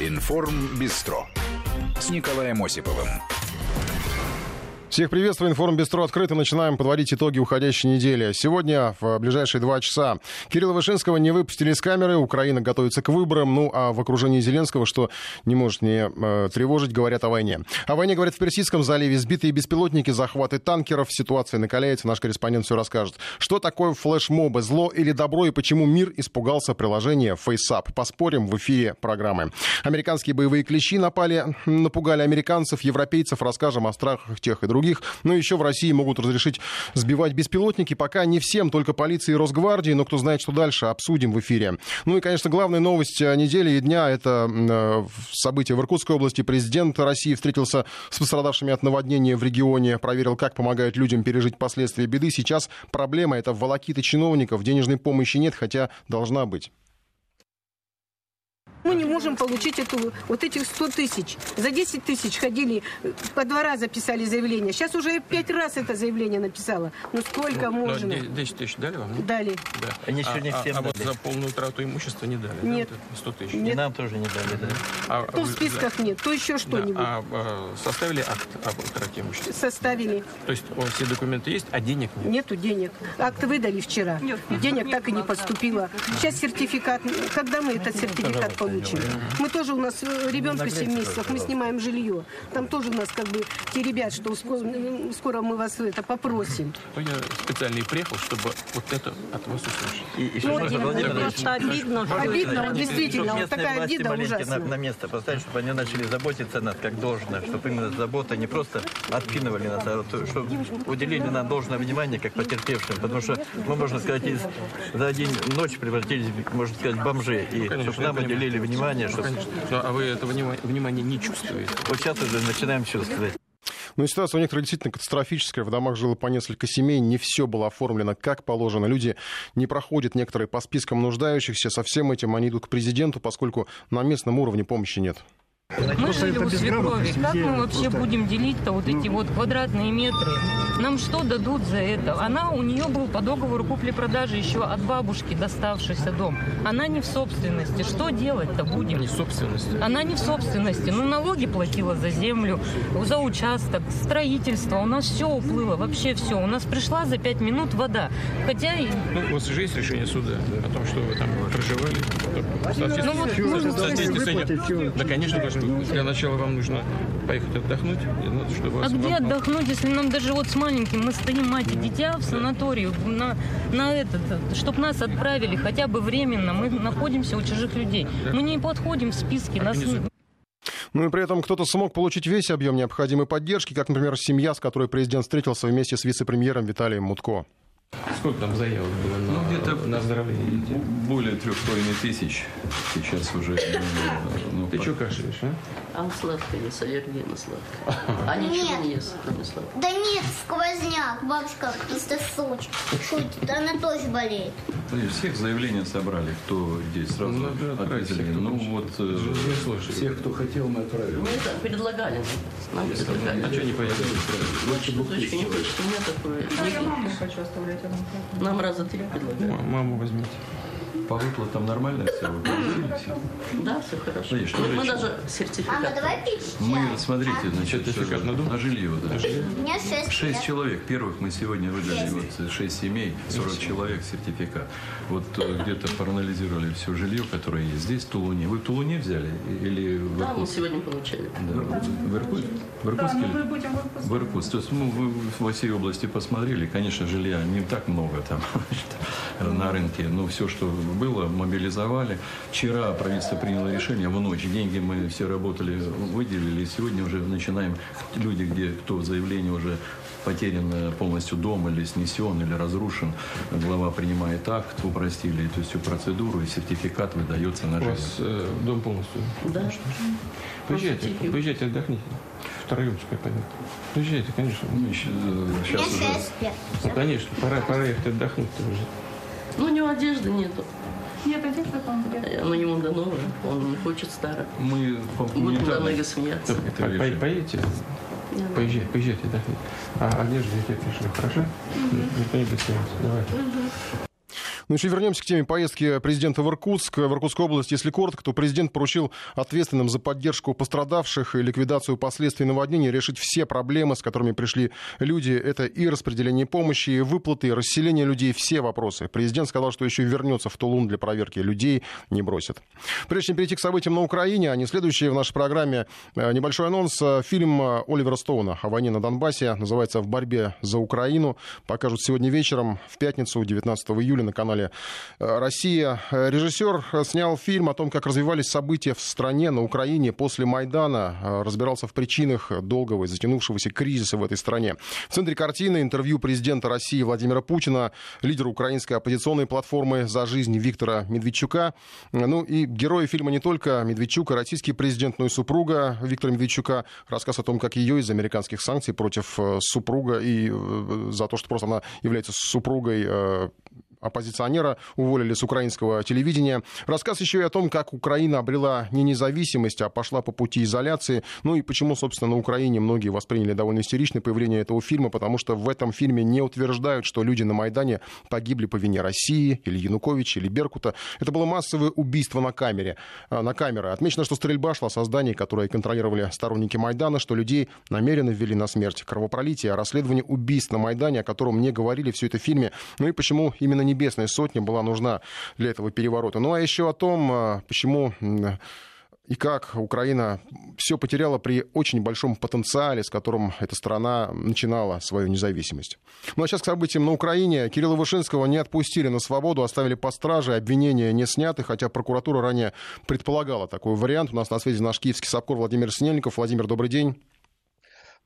Информ Бистро с Николаем Осиповым. Всех приветствую. Информ Бестро открыто. Начинаем подводить итоги уходящей недели. Сегодня, в ближайшие два часа, Кирилла Вышинского не выпустили из камеры. Украина готовится к выборам. Ну, а в окружении Зеленского, что не может не э, тревожить, говорят о войне. О войне говорят в Персидском заливе. Сбитые беспилотники, захваты танкеров. Ситуация накаляется. Наш корреспондент все расскажет. Что такое флешмобы? Зло или добро? И почему мир испугался приложения FaceApp? Поспорим в эфире программы. Американские боевые клещи напали, напугали американцев, европейцев. Расскажем о страхах тех и других других. Но еще в России могут разрешить сбивать беспилотники. Пока не всем, только полиции и Росгвардии. Но кто знает, что дальше, обсудим в эфире. Ну и, конечно, главная новость э, недели и дня – это э, событие в Иркутской области. Президент России встретился с пострадавшими от наводнения в регионе, проверил, как помогают людям пережить последствия беды. Сейчас проблема – это волокиты чиновников. Денежной помощи нет, хотя должна быть. Мы не можем получить эту, вот этих 100 тысяч. За 10 тысяч ходили, по два раза писали заявление. Сейчас уже пять раз это заявление написала. Ну сколько ну, можно? 10 тысяч дали вам? Нет? Дали. Да. Они еще не всем а, а, вот за полную трату имущества не дали? Нет. Да, вот 100 тысяч? Нет. И нам тоже не дали, да. А, то в списках да. нет, то еще что-нибудь. Да. А, а составили акт об утрате имущества? Составили. То есть о, все документы есть, а денег нет? Нету денег. Акт выдали вчера. Нет, денег так и не поступило. Сейчас сертификат. Когда мы этот сертификат получим? Мы тоже у нас э, ребенка 7 месяцев, мы снимаем жилье. Там тоже у нас как бы те ребят, что скоро, скоро мы вас это попросим. Я специально и приехал, чтобы вот это от вас услышать. И, и ну, просто обидно. Обидно, действительно, вот такая обида ужасная. На, на место поставить, чтобы они начали заботиться нас как должно, чтобы именно забота не просто откинули нас, а вот, чтобы уделили нам должное внимание как потерпевшим, потому что мы, можно сказать, из, за один ночь превратились, можно сказать, бомжи, и ну, чтобы нам уделили внимание, чтобы... Ну, а вы этого внимания не чувствуете? Вот сейчас уже начинаем чувствовать. Ну, ситуация у некоторых действительно катастрофическая. В домах жило по несколько семей, не все было оформлено как положено. Люди не проходят некоторые по спискам нуждающихся. Со всем этим они идут к президенту, поскольку на местном уровне помощи нет. Мы жили у свекрови. Как мы вообще будем делить-то вот эти вот квадратные метры? Нам что дадут за это? Она, у нее был по договору купли-продажи еще от бабушки доставшийся дом. Она не в собственности. Что делать-то будем? Не в собственности. Она не в собственности. Ну, налоги платила за землю, за участок, строительство. У нас все уплыло, вообще все. У нас пришла за пять минут вода. Хотя... Ну, у вас же есть решение суда о том, что вы там проживали? Ну, вот, можно... Да, конечно, должны для начала вам нужно поехать отдохнуть. Надо, чтобы а где вам... отдохнуть, если нам даже вот с маленьким мы стоим мать и дитя в санаторию на, на этот, чтобы нас отправили хотя бы временно. Мы находимся у чужих людей. Мы не подходим в списке. Нас... Ну и при этом кто-то смог получить весь объем необходимой поддержки, как, например, семья, с которой президент встретился вместе с вице-премьером Виталием Мутко. Сколько там заявок было на, ну, где-то на оздоровление детей? Более трех половиной тысяч сейчас уже. Ну, Ты что кашляешь, а? А он сладкое, не аллергия на сладкое. А ничего не ест, кроме сладкого. Да нет, сквозняк. Бабушка просто шутит. Она тоже болеет. Всех заявления собрали, кто здесь сразу ну, ответили. Ну вот э, всех, кто хотел, мы отправили. Мы это предлагали. Нам предлагали. А что не поехали? Дочка не хочет, у меня такое. Я маму хочу оставлять. Нам раза три предлагали. Маму возьмите по выплатам нормально все? Вы все? Да, все хорошо. Смотри, что мы даже сертификат. Мама, давай пить Мы, смотрите, значит, сертификат на, на жилье. Да. У меня шесть. Шесть человек. Первых мы сегодня выдали вот шесть семей, 40 человек сертификат. Вот э, где-то проанализировали все жилье, которое есть здесь, в Тулуне. Вы в Тулуне взяли? Или в Да, мы сегодня получали. Да. В Иркутске? В Иркутске? Да, мы будем в Иркутске. То есть мы вы во всей области посмотрели. Конечно, жилья не так много там на рынке. Но все, что было, мобилизовали. Вчера правительство приняло решение в ночь. Деньги мы все работали, выделили. Сегодня уже начинаем люди, где кто заявление уже потерян полностью дом или снесен, или разрушен, глава принимает акт, упростили эту всю процедуру, и сертификат выдается на жизнь. У вас э, дом полностью? Да. Поезжайте, поезжайте, отдохните. Втроем, понятно. Поезжайте, конечно. Ну, еще, сейчас уже... Конечно, пора, пора ехать отдохнуть уже. Ну, у него одежды нету. Нет, одежда там где Ну, ему да новая, он не хочет старое. Мы Будем на ноги смеяться. По -по Поедете? Поезжайте, поезжайте, да. А одежду я тебе пришлю, хорошо? Никто не будет Давай. Ну, еще вернемся к теме поездки президента в Иркутск. В Иркутскую область, если коротко, то президент поручил ответственным за поддержку пострадавших и ликвидацию последствий наводнения решить все проблемы, с которыми пришли люди. Это и распределение помощи, и выплаты, и расселение людей, все вопросы. Президент сказал, что еще вернется в Тулун для проверки людей, не бросит. Прежде чем перейти к событиям на Украине, не следующие в нашей программе, э, небольшой анонс. Фильм Оливера Стоуна о войне на Донбассе называется «В борьбе за Украину». Покажут сегодня вечером, в пятницу, 19 июля на канале канале э, «Россия». Режиссер э, снял фильм о том, как развивались события в стране, на Украине после Майдана. Э, разбирался в причинах долгого и затянувшегося кризиса в этой стране. В центре картины интервью президента России Владимира Путина, лидера украинской оппозиционной платформы «За жизнь» Виктора Медведчука. Ну и герои фильма не только Медведчук, а российский президент, но и супруга Виктора Медведчука. Рассказ о том, как ее из американских санкций против супруга и за то, что просто она является супругой оппозиционера уволили с украинского телевидения. Рассказ еще и о том, как Украина обрела не независимость, а пошла по пути изоляции. Ну и почему, собственно, на Украине многие восприняли довольно истерично появление этого фильма, потому что в этом фильме не утверждают, что люди на Майдане погибли по вине России или Януковича или Беркута. Это было массовое убийство на камере. А, на камеры. Отмечено, что стрельба шла со зданий, которые контролировали сторонники Майдана, что людей намеренно ввели на смерть. Кровопролитие, расследование убийств на Майдане, о котором мне говорили все это в фильме. Ну и почему именно небесная сотня была нужна для этого переворота. Ну а еще о том, а, почему и как Украина все потеряла при очень большом потенциале, с которым эта страна начинала свою независимость. Ну а сейчас к событиям на Украине. Кирилла Вышинского не отпустили на свободу, оставили по страже, обвинения не сняты, хотя прокуратура ранее предполагала такой вариант. У нас на связи наш киевский САПКОР Владимир Снельников. Владимир, добрый день.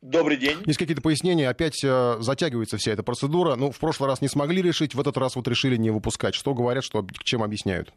Добрый день. Есть какие-то пояснения? Опять э, затягивается вся эта процедура. Ну, в прошлый раз не смогли решить, в этот раз вот решили не выпускать. Что говорят, что чем объясняют?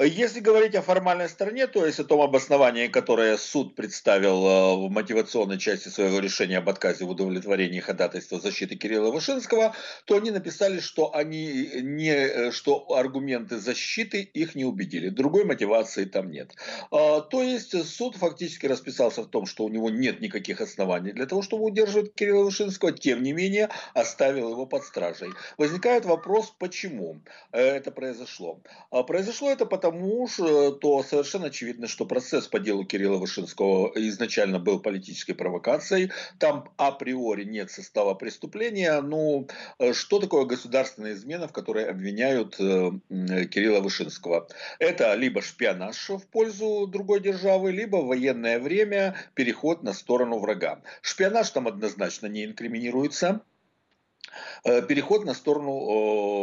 Если говорить о формальной стороне, то есть о том обосновании, которое суд представил э, в мотивационной части своего решения об отказе в удовлетворении ходатайства защиты Кирилла Вышинского, то они написали, что, они не, э, что аргументы защиты их не убедили. Другой мотивации там нет. А, то есть суд фактически расписался в том, что у него нет никаких оснований для того, чтобы удерживать Кирилла Вышинского, тем не менее оставил его под стражей. Возникает вопрос, почему э, это произошло. А, произошло это потому, тому же, то совершенно очевидно, что процесс по делу Кирилла Вышинского изначально был политической провокацией. Там априори нет состава преступления. Ну, э, что такое государственная измена, в которой обвиняют э, Кирилла Вышинского? Это либо шпионаж в пользу другой державы, либо военное время переход на сторону врага. Шпионаж там однозначно не инкриминируется. Э, переход на сторону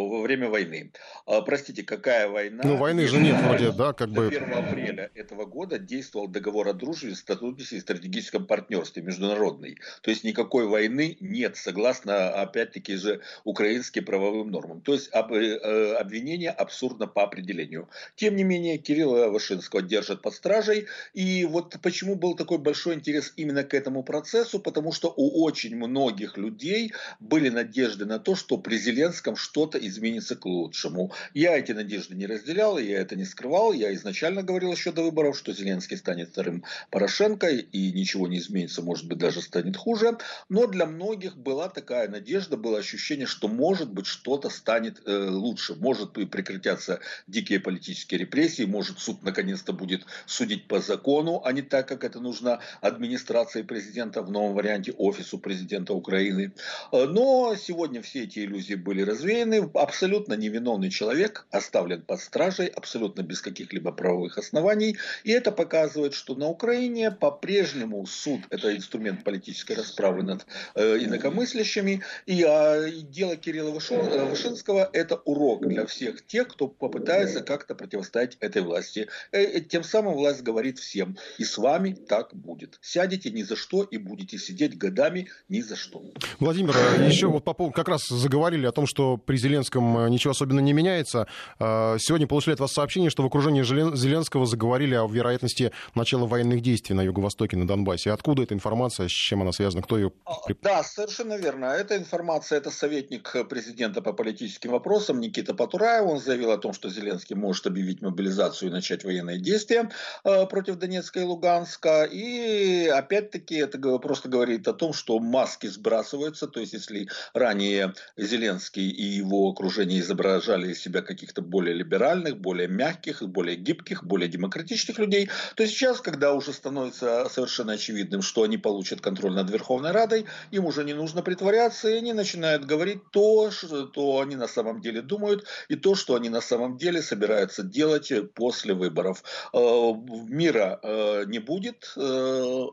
во время войны. А, простите, какая война? Ну, войны же нет вроде, да, как бы... 1 апреля этого года действовал договор о дружбе, сотрудничестве и стратегическом партнерстве международный. То есть никакой войны нет, согласно, опять-таки же, украинским правовым нормам. То есть об, э, обвинение абсурдно по определению. Тем не менее, Кирилла Вашинского держат под стражей. И вот почему был такой большой интерес именно к этому процессу, потому что у очень многих людей были надежды на то, что при Зеленском что-то изменится к лучшему. Я эти надежды не разделял, я это не скрывал. Я изначально говорил еще до выборов, что Зеленский станет вторым Порошенко и ничего не изменится, может быть, даже станет хуже. Но для многих была такая надежда, было ощущение, что может быть что-то станет э, лучше. Может прекратятся дикие политические репрессии, может суд наконец-то будет судить по закону, а не так, как это нужно администрации президента в новом варианте офису президента Украины. Э, но сегодня все эти иллюзии были развеяны. Абсолютно невиновный человек оставлен под стражей абсолютно без каких-либо правовых оснований. И это показывает, что на Украине по-прежнему суд – это инструмент политической расправы над э, инакомыслящими. И а, дело Кирилла э, Вышинского – это урок для всех тех, кто попытается как-то противостоять этой власти. Э, э, тем самым власть говорит всем, и с вами так будет. Сядете ни за что и будете сидеть годами ни за что. Владимир, а еще вот по поводу, как раз заговорили о том, что при Зеленском ничего особенно не меняется. А, сегодня получили от вас сообщение, что в окружении Зеленского заговорили о вероятности начала военных действий на Юго-Востоке, на Донбассе. Откуда эта информация, с чем она связана, кто ее... А, да, совершенно верно. Эта информация, это советник президента по политическим вопросам Никита Патураев. Он заявил о том, что Зеленский может объявить мобилизацию и начать военные действия против Донецка и Луганска. И опять-таки это просто говорит о том, что маски сбрасываются. То есть, если ранее Зеленский и его окружение изображали из себя каких-то более либеральных, более мягких, более гибких, более демократичных людей, то сейчас, когда уже становится совершенно очевидным, что они получат контроль над Верховной Радой, им уже не нужно притворяться, и они начинают говорить то, что они на самом деле думают, и то, что они на самом деле собираются делать после выборов. Э, мира э, не будет, э,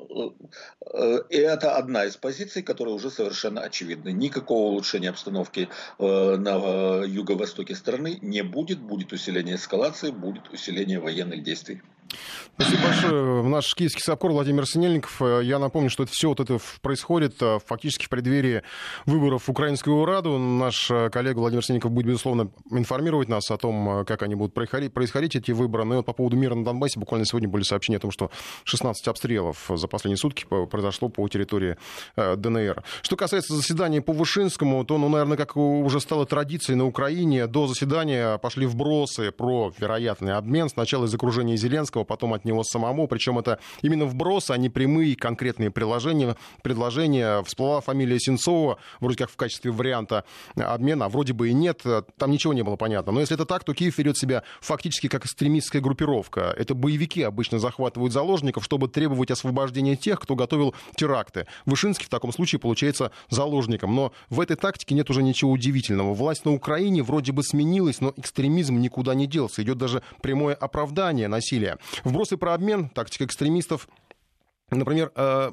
и это одна из позиций, которая уже совершенно очевидна. Никакого улучшения обстановки на юго-востоке страны не будет, будет усиление эскалации, будет усиление военных действий. Спасибо большое. Наш киевский САПКОР Владимир Синельников. Я напомню, что это все вот это происходит э, фактически в преддверии выборов в Украинскую Раду. Наш э, коллега Владимир Синельников будет, безусловно, информировать нас о том, э, как они будут происходить, происходить эти выборы. Ну и вот по поводу мира на Донбассе буквально сегодня были сообщения о том, что 16 обстрелов за последние сутки произошло по территории ДНР. Что касается заседания по Вышинскому, то, ну, наверное, как уже стало традицией на Украине, до заседания пошли вбросы про вероятный обмен. Сначала из окружения Зеленского, Зеленского, потом от него самому. Причем это именно вбросы, а не прямые конкретные приложения, предложения. Всплыла фамилия Сенцова, вроде как в качестве варианта обмена, а вроде бы и нет. Там ничего не было понятно. Но если это так, то Киев ведет себя фактически как экстремистская группировка. Это боевики обычно захватывают заложников, чтобы требовать освобождения тех, кто готовил теракты. Вышинский в таком случае получается заложником. Но в этой тактике нет уже ничего удивительного. Власть на Украине вроде бы сменилась, но экстремизм никуда не делся. Идет даже прямое оправдание насилия. Вбросы про обмен, тактика экстремистов Например, э,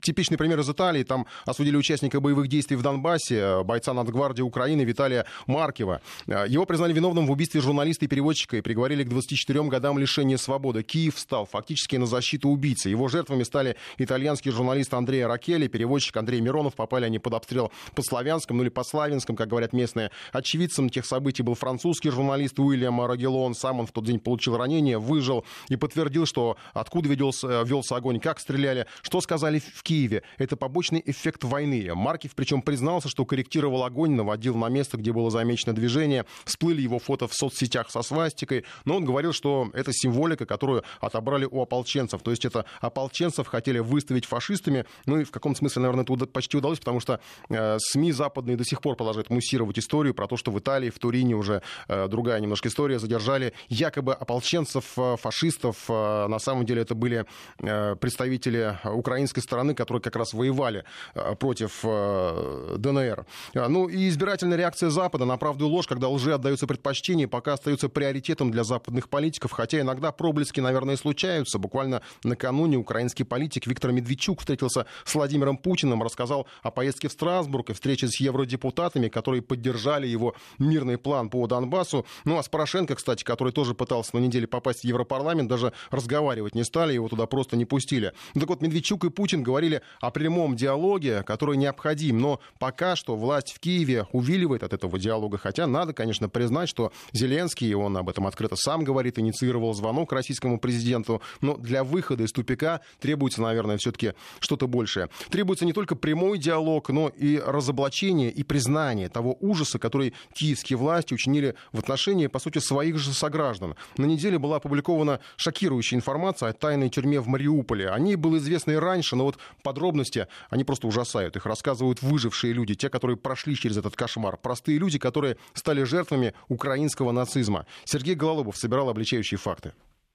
типичный пример из Италии. Там осудили участника боевых действий в Донбассе, э, бойца Нацгвардии Украины Виталия Маркева. Э, его признали виновным в убийстве журналиста и переводчика и приговорили к 24 годам лишения свободы. Киев встал фактически на защиту убийцы. Его жертвами стали итальянский журналист Андрей Ракели, переводчик Андрей Миронов. Попали они под обстрел по Славянском, ну или по Славянском, как говорят местные. Очевидцем тех событий был французский журналист Уильям Рагелон. Сам он в тот день получил ранение, выжил и подтвердил, что откуда велся, велся огонь, как стреляли. Что сказали в Киеве? Это побочный эффект войны. Маркив причем признался, что корректировал огонь, наводил на место, где было замечено движение. Всплыли его фото в соцсетях со свастикой. Но он говорил, что это символика, которую отобрали у ополченцев. То есть это ополченцев хотели выставить фашистами. Ну и в каком смысле, наверное, это почти удалось, потому что э, СМИ западные до сих пор продолжают муссировать историю про то, что в Италии, в Турине уже э, другая немножко история, задержали якобы ополченцев, э, фашистов. Э, на самом деле это были э, представители представители украинской стороны, которые как раз воевали э, против э, ДНР. Ну и избирательная реакция Запада на правду и ложь, когда лжи отдаются предпочтение, пока остается приоритетом для западных политиков, хотя иногда проблески, наверное, случаются. Буквально накануне украинский политик Виктор Медведчук встретился с Владимиром Путиным, рассказал о поездке в Страсбург и встрече с евродепутатами, которые поддержали его мирный план по Донбассу. Ну а с Порошенко, кстати, который тоже пытался на неделе попасть в Европарламент, даже разговаривать не стали, его туда просто не пустили. Ну, так вот, Медведчук и Путин говорили о прямом диалоге, который необходим, но пока что власть в Киеве увиливает от этого диалога, хотя надо, конечно, признать, что Зеленский, он об этом открыто сам говорит, инициировал звонок российскому президенту, но для выхода из тупика требуется, наверное, все-таки что-то большее. Требуется не только прямой диалог, но и разоблачение и признание того ужаса, который киевские власти учинили в отношении, по сути, своих же сограждан. На неделе была опубликована шокирующая информация о тайной тюрьме в Мариуполе. Они ней было известно и раньше, но вот подробности, они просто ужасают. Их рассказывают выжившие люди, те, которые прошли через этот кошмар. Простые люди, которые стали жертвами украинского нацизма. Сергей Гололобов собирал обличающие факты.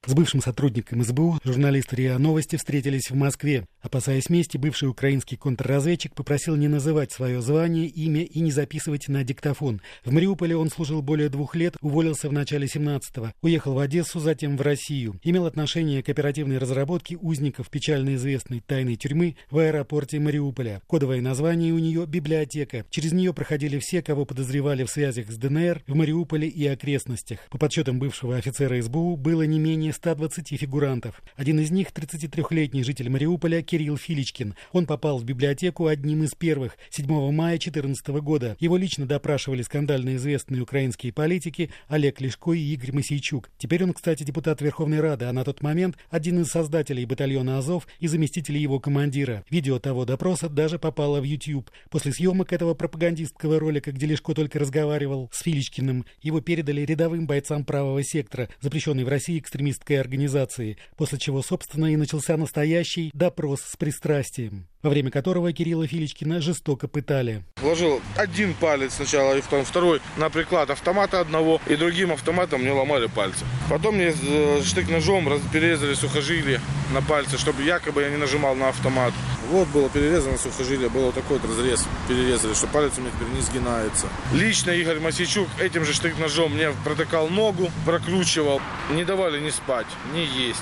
С бывшим сотрудником СБУ журналисты РИА Новости встретились в Москве. Опасаясь мести, бывший украинский контрразведчик попросил не называть свое звание, имя и не записывать на диктофон. В Мариуполе он служил более двух лет, уволился в начале 17-го, уехал в Одессу, затем в Россию. Имел отношение к оперативной разработке узников печально известной тайной тюрьмы в аэропорте Мариуполя. Кодовое название у нее – библиотека. Через нее проходили все, кого подозревали в связях с ДНР в Мариуполе и окрестностях. По подсчетам бывшего офицера СБУ было не менее более 120 фигурантов. Один из них – 33-летний житель Мариуполя Кирилл Филичкин. Он попал в библиотеку одним из первых 7 мая 2014 года. Его лично допрашивали скандально известные украинские политики Олег Лешко и Игорь Масейчук. Теперь он, кстати, депутат Верховной Рады, а на тот момент один из создателей батальона «Азов» и заместителей его командира. Видео того допроса даже попало в YouTube. После съемок этого пропагандистского ролика, где Лешко только разговаривал с Филичкиным, его передали рядовым бойцам правого сектора, запрещенной в России экстремистской террористской организации, после чего, собственно, и начался настоящий допрос с пристрастием во время которого Кирилла Филичкина жестоко пытали. Вложил один палец сначала, и второй на приклад автомата одного, и другим автоматом мне ломали пальцы. Потом мне э, штык-ножом перерезали сухожилие на пальце, чтобы якобы я не нажимал на автомат. Вот было перерезано сухожилие, был вот такой вот разрез, перерезали, что палец у меня теперь не сгинается. Лично Игорь Масичук этим же штык-ножом мне протыкал ногу, прокручивал. Не давали ни спать, ни есть,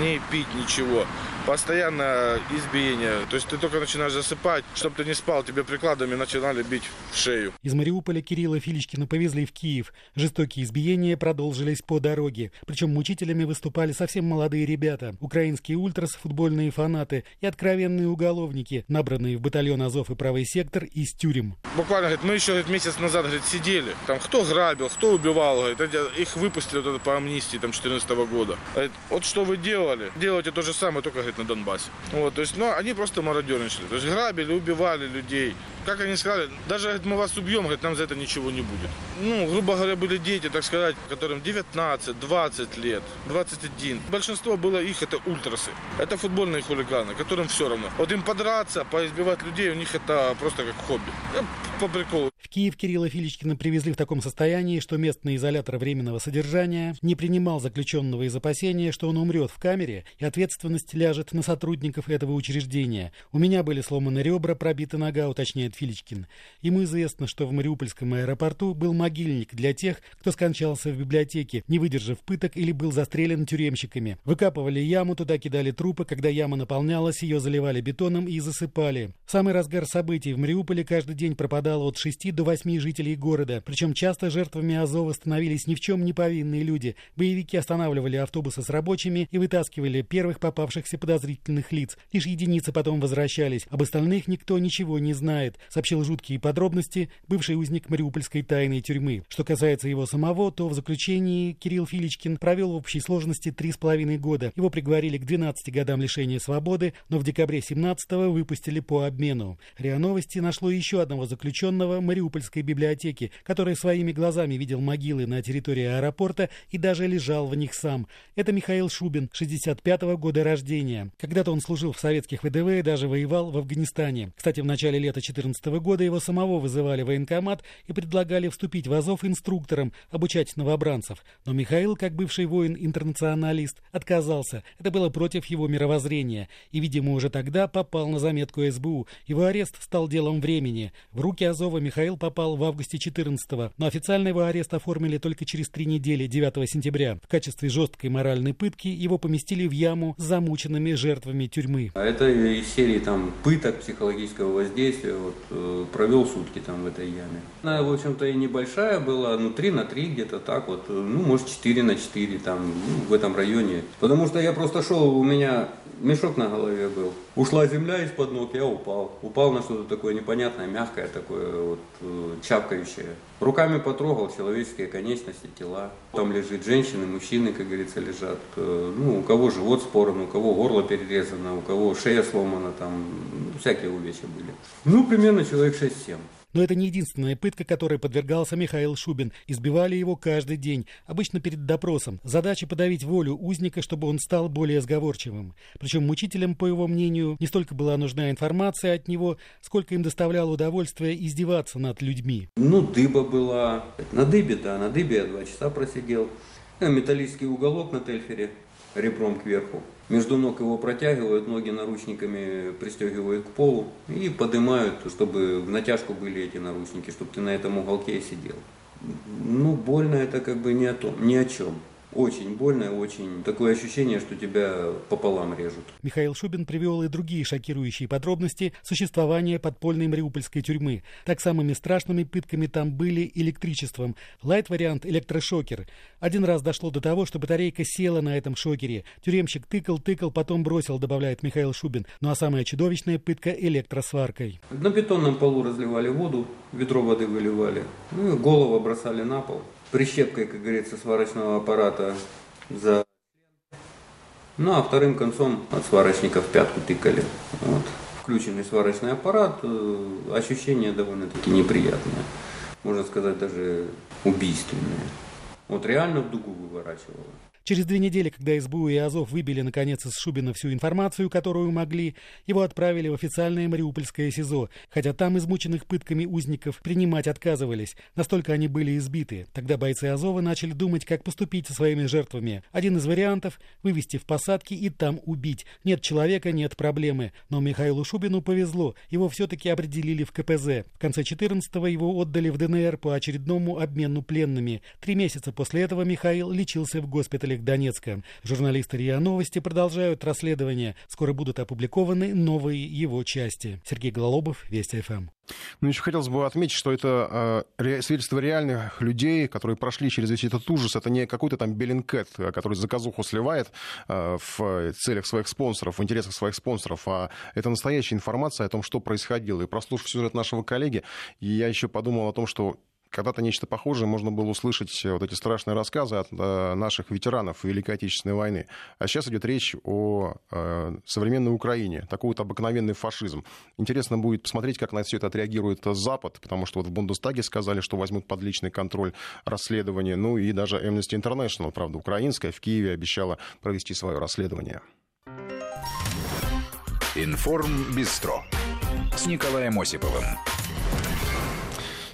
ни пить, ничего постоянно избиение. То есть ты только начинаешь засыпать, чтобы ты не спал, тебе прикладами начинали бить в шею. Из Мариуполя Кирилла Филичкина повезли в Киев. Жестокие избиения продолжились по дороге. Причем мучителями выступали совсем молодые ребята. Украинские ультрас, футбольные фанаты и откровенные уголовники, набранные в батальон Азов и правый сектор из тюрем. Буквально, говорит, мы еще говорит, месяц назад говорит, сидели. Там кто грабил, кто убивал. Говорит, их выпустили вот по амнистии там 14 года. Говорит, вот что вы делали? Делайте то же самое, только говорит, на Донбассе. Вот, то есть, ну, они просто мародерничали. То есть грабили, убивали людей. Как они сказали, даже говорит, мы вас убьем, говорит, нам за это ничего не будет. Ну, грубо говоря, были дети, так сказать, которым 19, 20 лет, 21. Большинство было их, это ультрасы. Это футбольные хулиганы, которым все равно. Вот им подраться, поизбивать людей, у них это просто как хобби. По приколу. В Киев Кирилла Филичкина привезли в таком состоянии, что местный изолятор временного содержания не принимал заключенного из опасения, что он умрет в камере, и ответственность ляжет на сотрудников этого учреждения. У меня были сломаны ребра, пробита нога, уточняет Филичкин. Ему известно, что в Мариупольском аэропорту был могильник для тех, кто скончался в библиотеке, не выдержав пыток или был застрелен тюремщиками. Выкапывали яму, туда кидали трупы, когда яма наполнялась, ее заливали бетоном и засыпали. В самый разгар событий в Мариуполе каждый день пропадало от 6 до 8 жителей города. Причем часто жертвами Азова становились ни в чем не повинные люди. Боевики останавливали автобусы с рабочими и вытаскивали первых попавшихся подозрительных лиц. Лишь единицы потом возвращались. Об остальных никто ничего не знает, сообщил жуткие подробности бывший узник Мариупольской тайной тюрьмы. Что касается его самого, то в заключении Кирилл Филичкин провел в общей сложности три с половиной года. Его приговорили к 12 годам лишения свободы, но в декабре 17-го выпустили по обмену. РИА Новости нашло еще одного заключенного Мариупольской библиотеки, который своими глазами видел могилы на территории аэропорта и даже лежал в них сам. Это Михаил Шубин, 65-го года рождения. Когда-то он служил в советских ВДВ и даже воевал в Афганистане. Кстати, в начале лета 2014 года его самого вызывали в военкомат и предлагали вступить в Азов инструктором, обучать новобранцев. Но Михаил, как бывший воин-интернационалист, отказался. Это было против его мировоззрения. И, видимо, уже тогда попал на заметку СБУ. Его арест стал делом времени. В руки Азова Михаил попал в августе 14-го, но официально его арест оформили только через три недели, 9 сентября. В качестве жесткой моральной пытки его поместили в яму с замученными жертвами тюрьмы. А это из серии там пыток, психологического воздействия. Вот, э, провел сутки там в этой яме. Она, в общем-то, и небольшая была, ну, 3 на 3 где-то так вот, ну, может, 4 на 4 там, ну, в этом районе. Потому что я просто шел, у меня мешок на голове был. Ушла земля из-под ног, я упал. Упал на что-то такое непонятное, мягкое, такое вот э, чапкающее. Руками потрогал человеческие конечности, тела. Там лежит женщины, мужчины, как говорится, лежат. Э, ну, у кого живот спорон, у кого горло перерезано, у кого шея сломана, там ну, всякие увечья были. Ну, примерно человек 6-7. Но это не единственная пытка, которой подвергался Михаил Шубин. Избивали его каждый день, обычно перед допросом. Задача подавить волю узника, чтобы он стал более сговорчивым. Причем мучителям, по его мнению, не столько была нужна информация от него, сколько им доставляло удовольствие издеваться над людьми. Ну, дыба была. На дыбе, да, на дыбе я два часа просидел. Металлический уголок на тельфере ребром кверху. Между ног его протягивают, ноги наручниками пристегивают к полу и поднимают, чтобы в натяжку были эти наручники, чтобы ты на этом уголке сидел. Ну, больно это как бы ни о том, ни о чем. Очень больно, очень такое ощущение, что тебя пополам режут. Михаил Шубин привел и другие шокирующие подробности существования подпольной мариупольской тюрьмы. Так самыми страшными пытками там были электричеством. Лайт-вариант электрошокер. Один раз дошло до того, что батарейка села на этом шокере. Тюремщик тыкал, тыкал, потом бросил, добавляет Михаил Шубин. Ну а самая чудовищная пытка электросваркой. На бетонном полу разливали воду, ведро воды выливали, ну и голову бросали на пол прищепкой, как говорится, сварочного аппарата за ну а вторым концом от сварочника в пятку тыкали. Вот. Включенный сварочный аппарат, э, ощущение довольно-таки неприятное. Можно сказать, даже убийственное. Вот реально в дугу выворачивало. Через две недели, когда СБУ и Азов выбили, наконец, из Шубина всю информацию, которую могли, его отправили в официальное Мариупольское СИЗО, хотя там измученных пытками узников принимать отказывались, настолько они были избиты. Тогда бойцы Азова начали думать, как поступить со своими жертвами. Один из вариантов – вывести в посадки и там убить. Нет человека, нет проблемы. Но Михаилу Шубину повезло, его все-таки определили в КПЗ. В конце 14-го его отдали в ДНР по очередному обмену пленными. Три месяца после этого Михаил лечился в госпиталях Донецка. Журналисты РИА Новости продолжают расследование. Скоро будут опубликованы новые его части. Сергей Гололобов, Вести ФМ. Ну, еще хотелось бы отметить, что это э, свидетельство реальных людей, которые прошли через весь этот ужас. Это не какой-то там Bellingcat, который заказуху сливает э, в целях своих спонсоров, в интересах своих спонсоров, а это настоящая информация о том, что происходило. И прослушав сюжет нашего коллеги, я еще подумал о том, что когда-то нечто похожее можно было услышать э, вот эти страшные рассказы от э, наших ветеранов Великой Отечественной войны. А сейчас идет речь о э, современной Украине, такой вот обыкновенный фашизм. Интересно будет посмотреть, как на все это отреагирует Запад, потому что вот в Бундестаге сказали, что возьмут под личный контроль расследование, ну и даже Amnesty International, правда, украинская, в Киеве обещала провести свое расследование. Информ Бистро с Николаем Осиповым.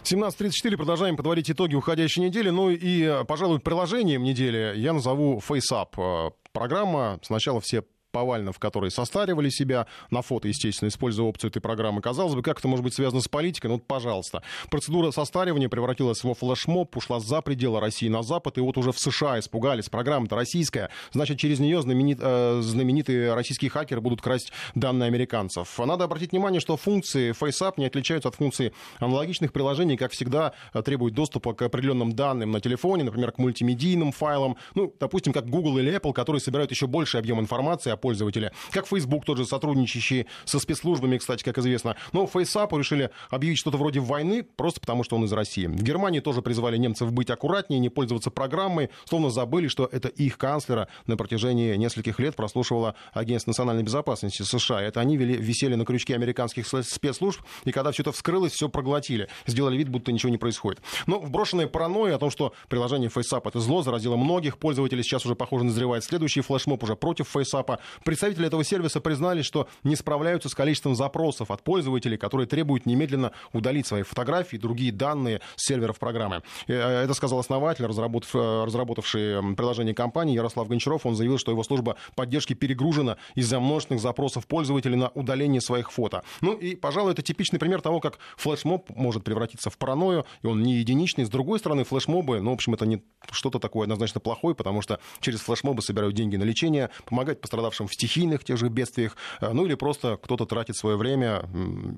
17.34. Продолжаем подводить итоги уходящей недели. Ну и, пожалуй, приложением недели я назову FaceUp. Программа. Сначала все повально, в которой состаривали себя, на фото, естественно, используя опцию этой программы. Казалось бы, как это может быть связано с политикой? Ну, вот, пожалуйста. Процедура состаривания превратилась во флешмоб, ушла за пределы России на Запад, и вот уже в США испугались. Программа-то российская, значит, через нее знаменит, э, знаменитые российские хакеры будут красть данные американцев. Надо обратить внимание, что функции FaceApp не отличаются от функций аналогичных приложений, как всегда, э, требуют доступа к определенным данным на телефоне, например, к мультимедийным файлам, ну, допустим, как Google или Apple, которые собирают еще больше объем информации о пользователя, как Facebook тоже сотрудничающий со спецслужбами, кстати, как известно. Но FaceApp решили объявить что-то вроде войны, просто потому что он из России. В Германии тоже призвали немцев быть аккуратнее, не пользоваться программой, словно забыли, что это их канцлера на протяжении нескольких лет прослушивала Агентство национальной безопасности США. Это они вели, висели на крючке американских спецслужб, и когда все это вскрылось, все проглотили. Сделали вид, будто ничего не происходит. Но вброшенная паранойя о том, что приложение FaceApp это зло, заразило многих пользователей, сейчас уже, похоже, назревает следующий флешмоб уже против FaceApp. Представители этого сервиса признали, что не справляются с количеством запросов от пользователей, которые требуют немедленно удалить свои фотографии и другие данные с серверов программы. Э, это сказал основатель, разработав, э, разработавший приложение компании Ярослав Гончаров. Он заявил, что его служба поддержки перегружена из-за множественных запросов пользователей на удаление своих фото. Ну и, пожалуй, это типичный пример того, как флешмоб может превратиться в паранойю, и он не единичный. С другой стороны, флешмобы, ну, в общем, это не что-то такое однозначно плохое, потому что через флешмобы собирают деньги на лечение, помогают пострадавшим в стихийных тех же бедствиях, э, ну или просто кто-то тратит свое время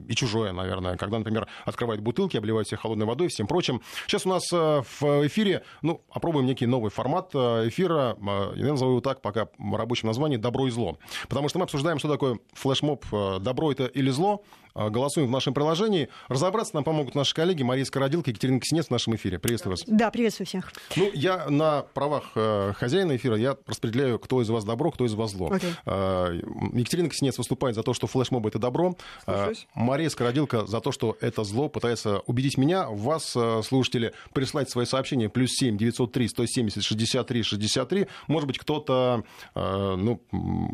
и чужое, наверное, когда, например, открывает бутылки, обливает всех холодной водой и всем прочим. Сейчас у нас э, в эфире, ну, опробуем некий новый формат э, эфира, я назову его так, пока в рабочем названии «Добро и зло». Потому что мы обсуждаем, что такое флешмоб «Добро это или зло», голосуем в нашем приложении. Разобраться нам помогут наши коллеги Мария Скородилка и Екатерина Ксенец в нашем эфире. Приветствую вас. Да, приветствую всех. Ну, я на правах хозяина эфира, я распределяю, кто из вас добро, кто из вас зло. Okay. Екатерина Ксенец выступает за то, что флешмоб это добро. Слушаюсь. Мария Скородилка за то, что это зло. Пытается убедить меня, вас, слушатели, прислать свои сообщения. Плюс 7 903 170 63 63. Может быть, кто-то ну,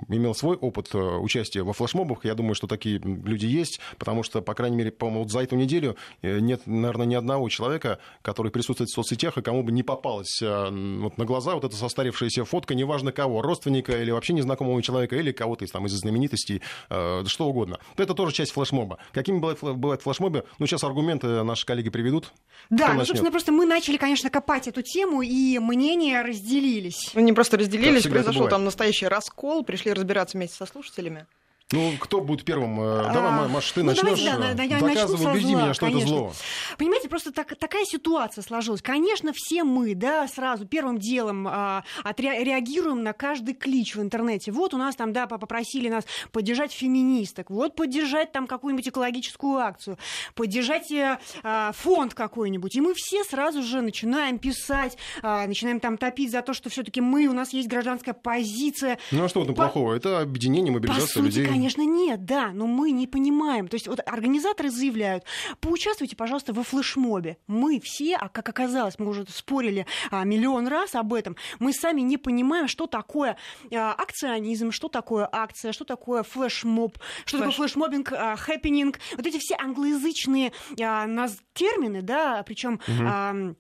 имел свой опыт участия во флешмобах. Я думаю, что такие люди есть, потому что, по крайней мере, по-моему, вот за эту неделю нет, наверное, ни одного человека, который присутствует в соцсетях, и кому бы не попалась вот на глаза вот эта состарившаяся фотка, неважно кого, родственника или вообще незнакомого человека, или кого-то из, там, из знаменитостей, э, что угодно. Это тоже часть флешмоба. Какими бывают, бывают флешмобы? Ну, сейчас аргументы наши коллеги приведут. Да, ну, собственно, просто мы начали, конечно, копать эту тему, и мнения разделились. Ну, не просто разделились, произошел там настоящий раскол, пришли разбираться вместе со слушателями. Ну, кто будет первым? Э, давай, Маш, ты ну, начнешь. Да, да, я Доказывай, убеди меня, что конечно. это зло. Понимаете, просто так, такая ситуация сложилась. Конечно, все мы, да, сразу первым делом а, отреагируем на каждый клич в интернете. Вот у нас там, да, попросили нас поддержать феминисток, вот поддержать там какую-нибудь экологическую акцию, поддержать а, фонд какой-нибудь. И мы все сразу же начинаем писать, а, начинаем там топить за то, что все-таки мы, у нас есть гражданская позиция. Ну а что в этом По... плохого? Это объединение, мобилизация По сути, людей. Конечно, нет, да, но мы не понимаем. То есть вот организаторы заявляют, поучаствуйте, пожалуйста, во флешмобе. Мы все, а как оказалось, мы уже спорили а, миллион раз об этом, мы сами не понимаем, что такое а, акционизм, что такое акция, что такое флешмоб, что Флэш. такое флешмобинг, а, хэппенинг. Вот эти все англоязычные а, термины, да, причем... Угу. А,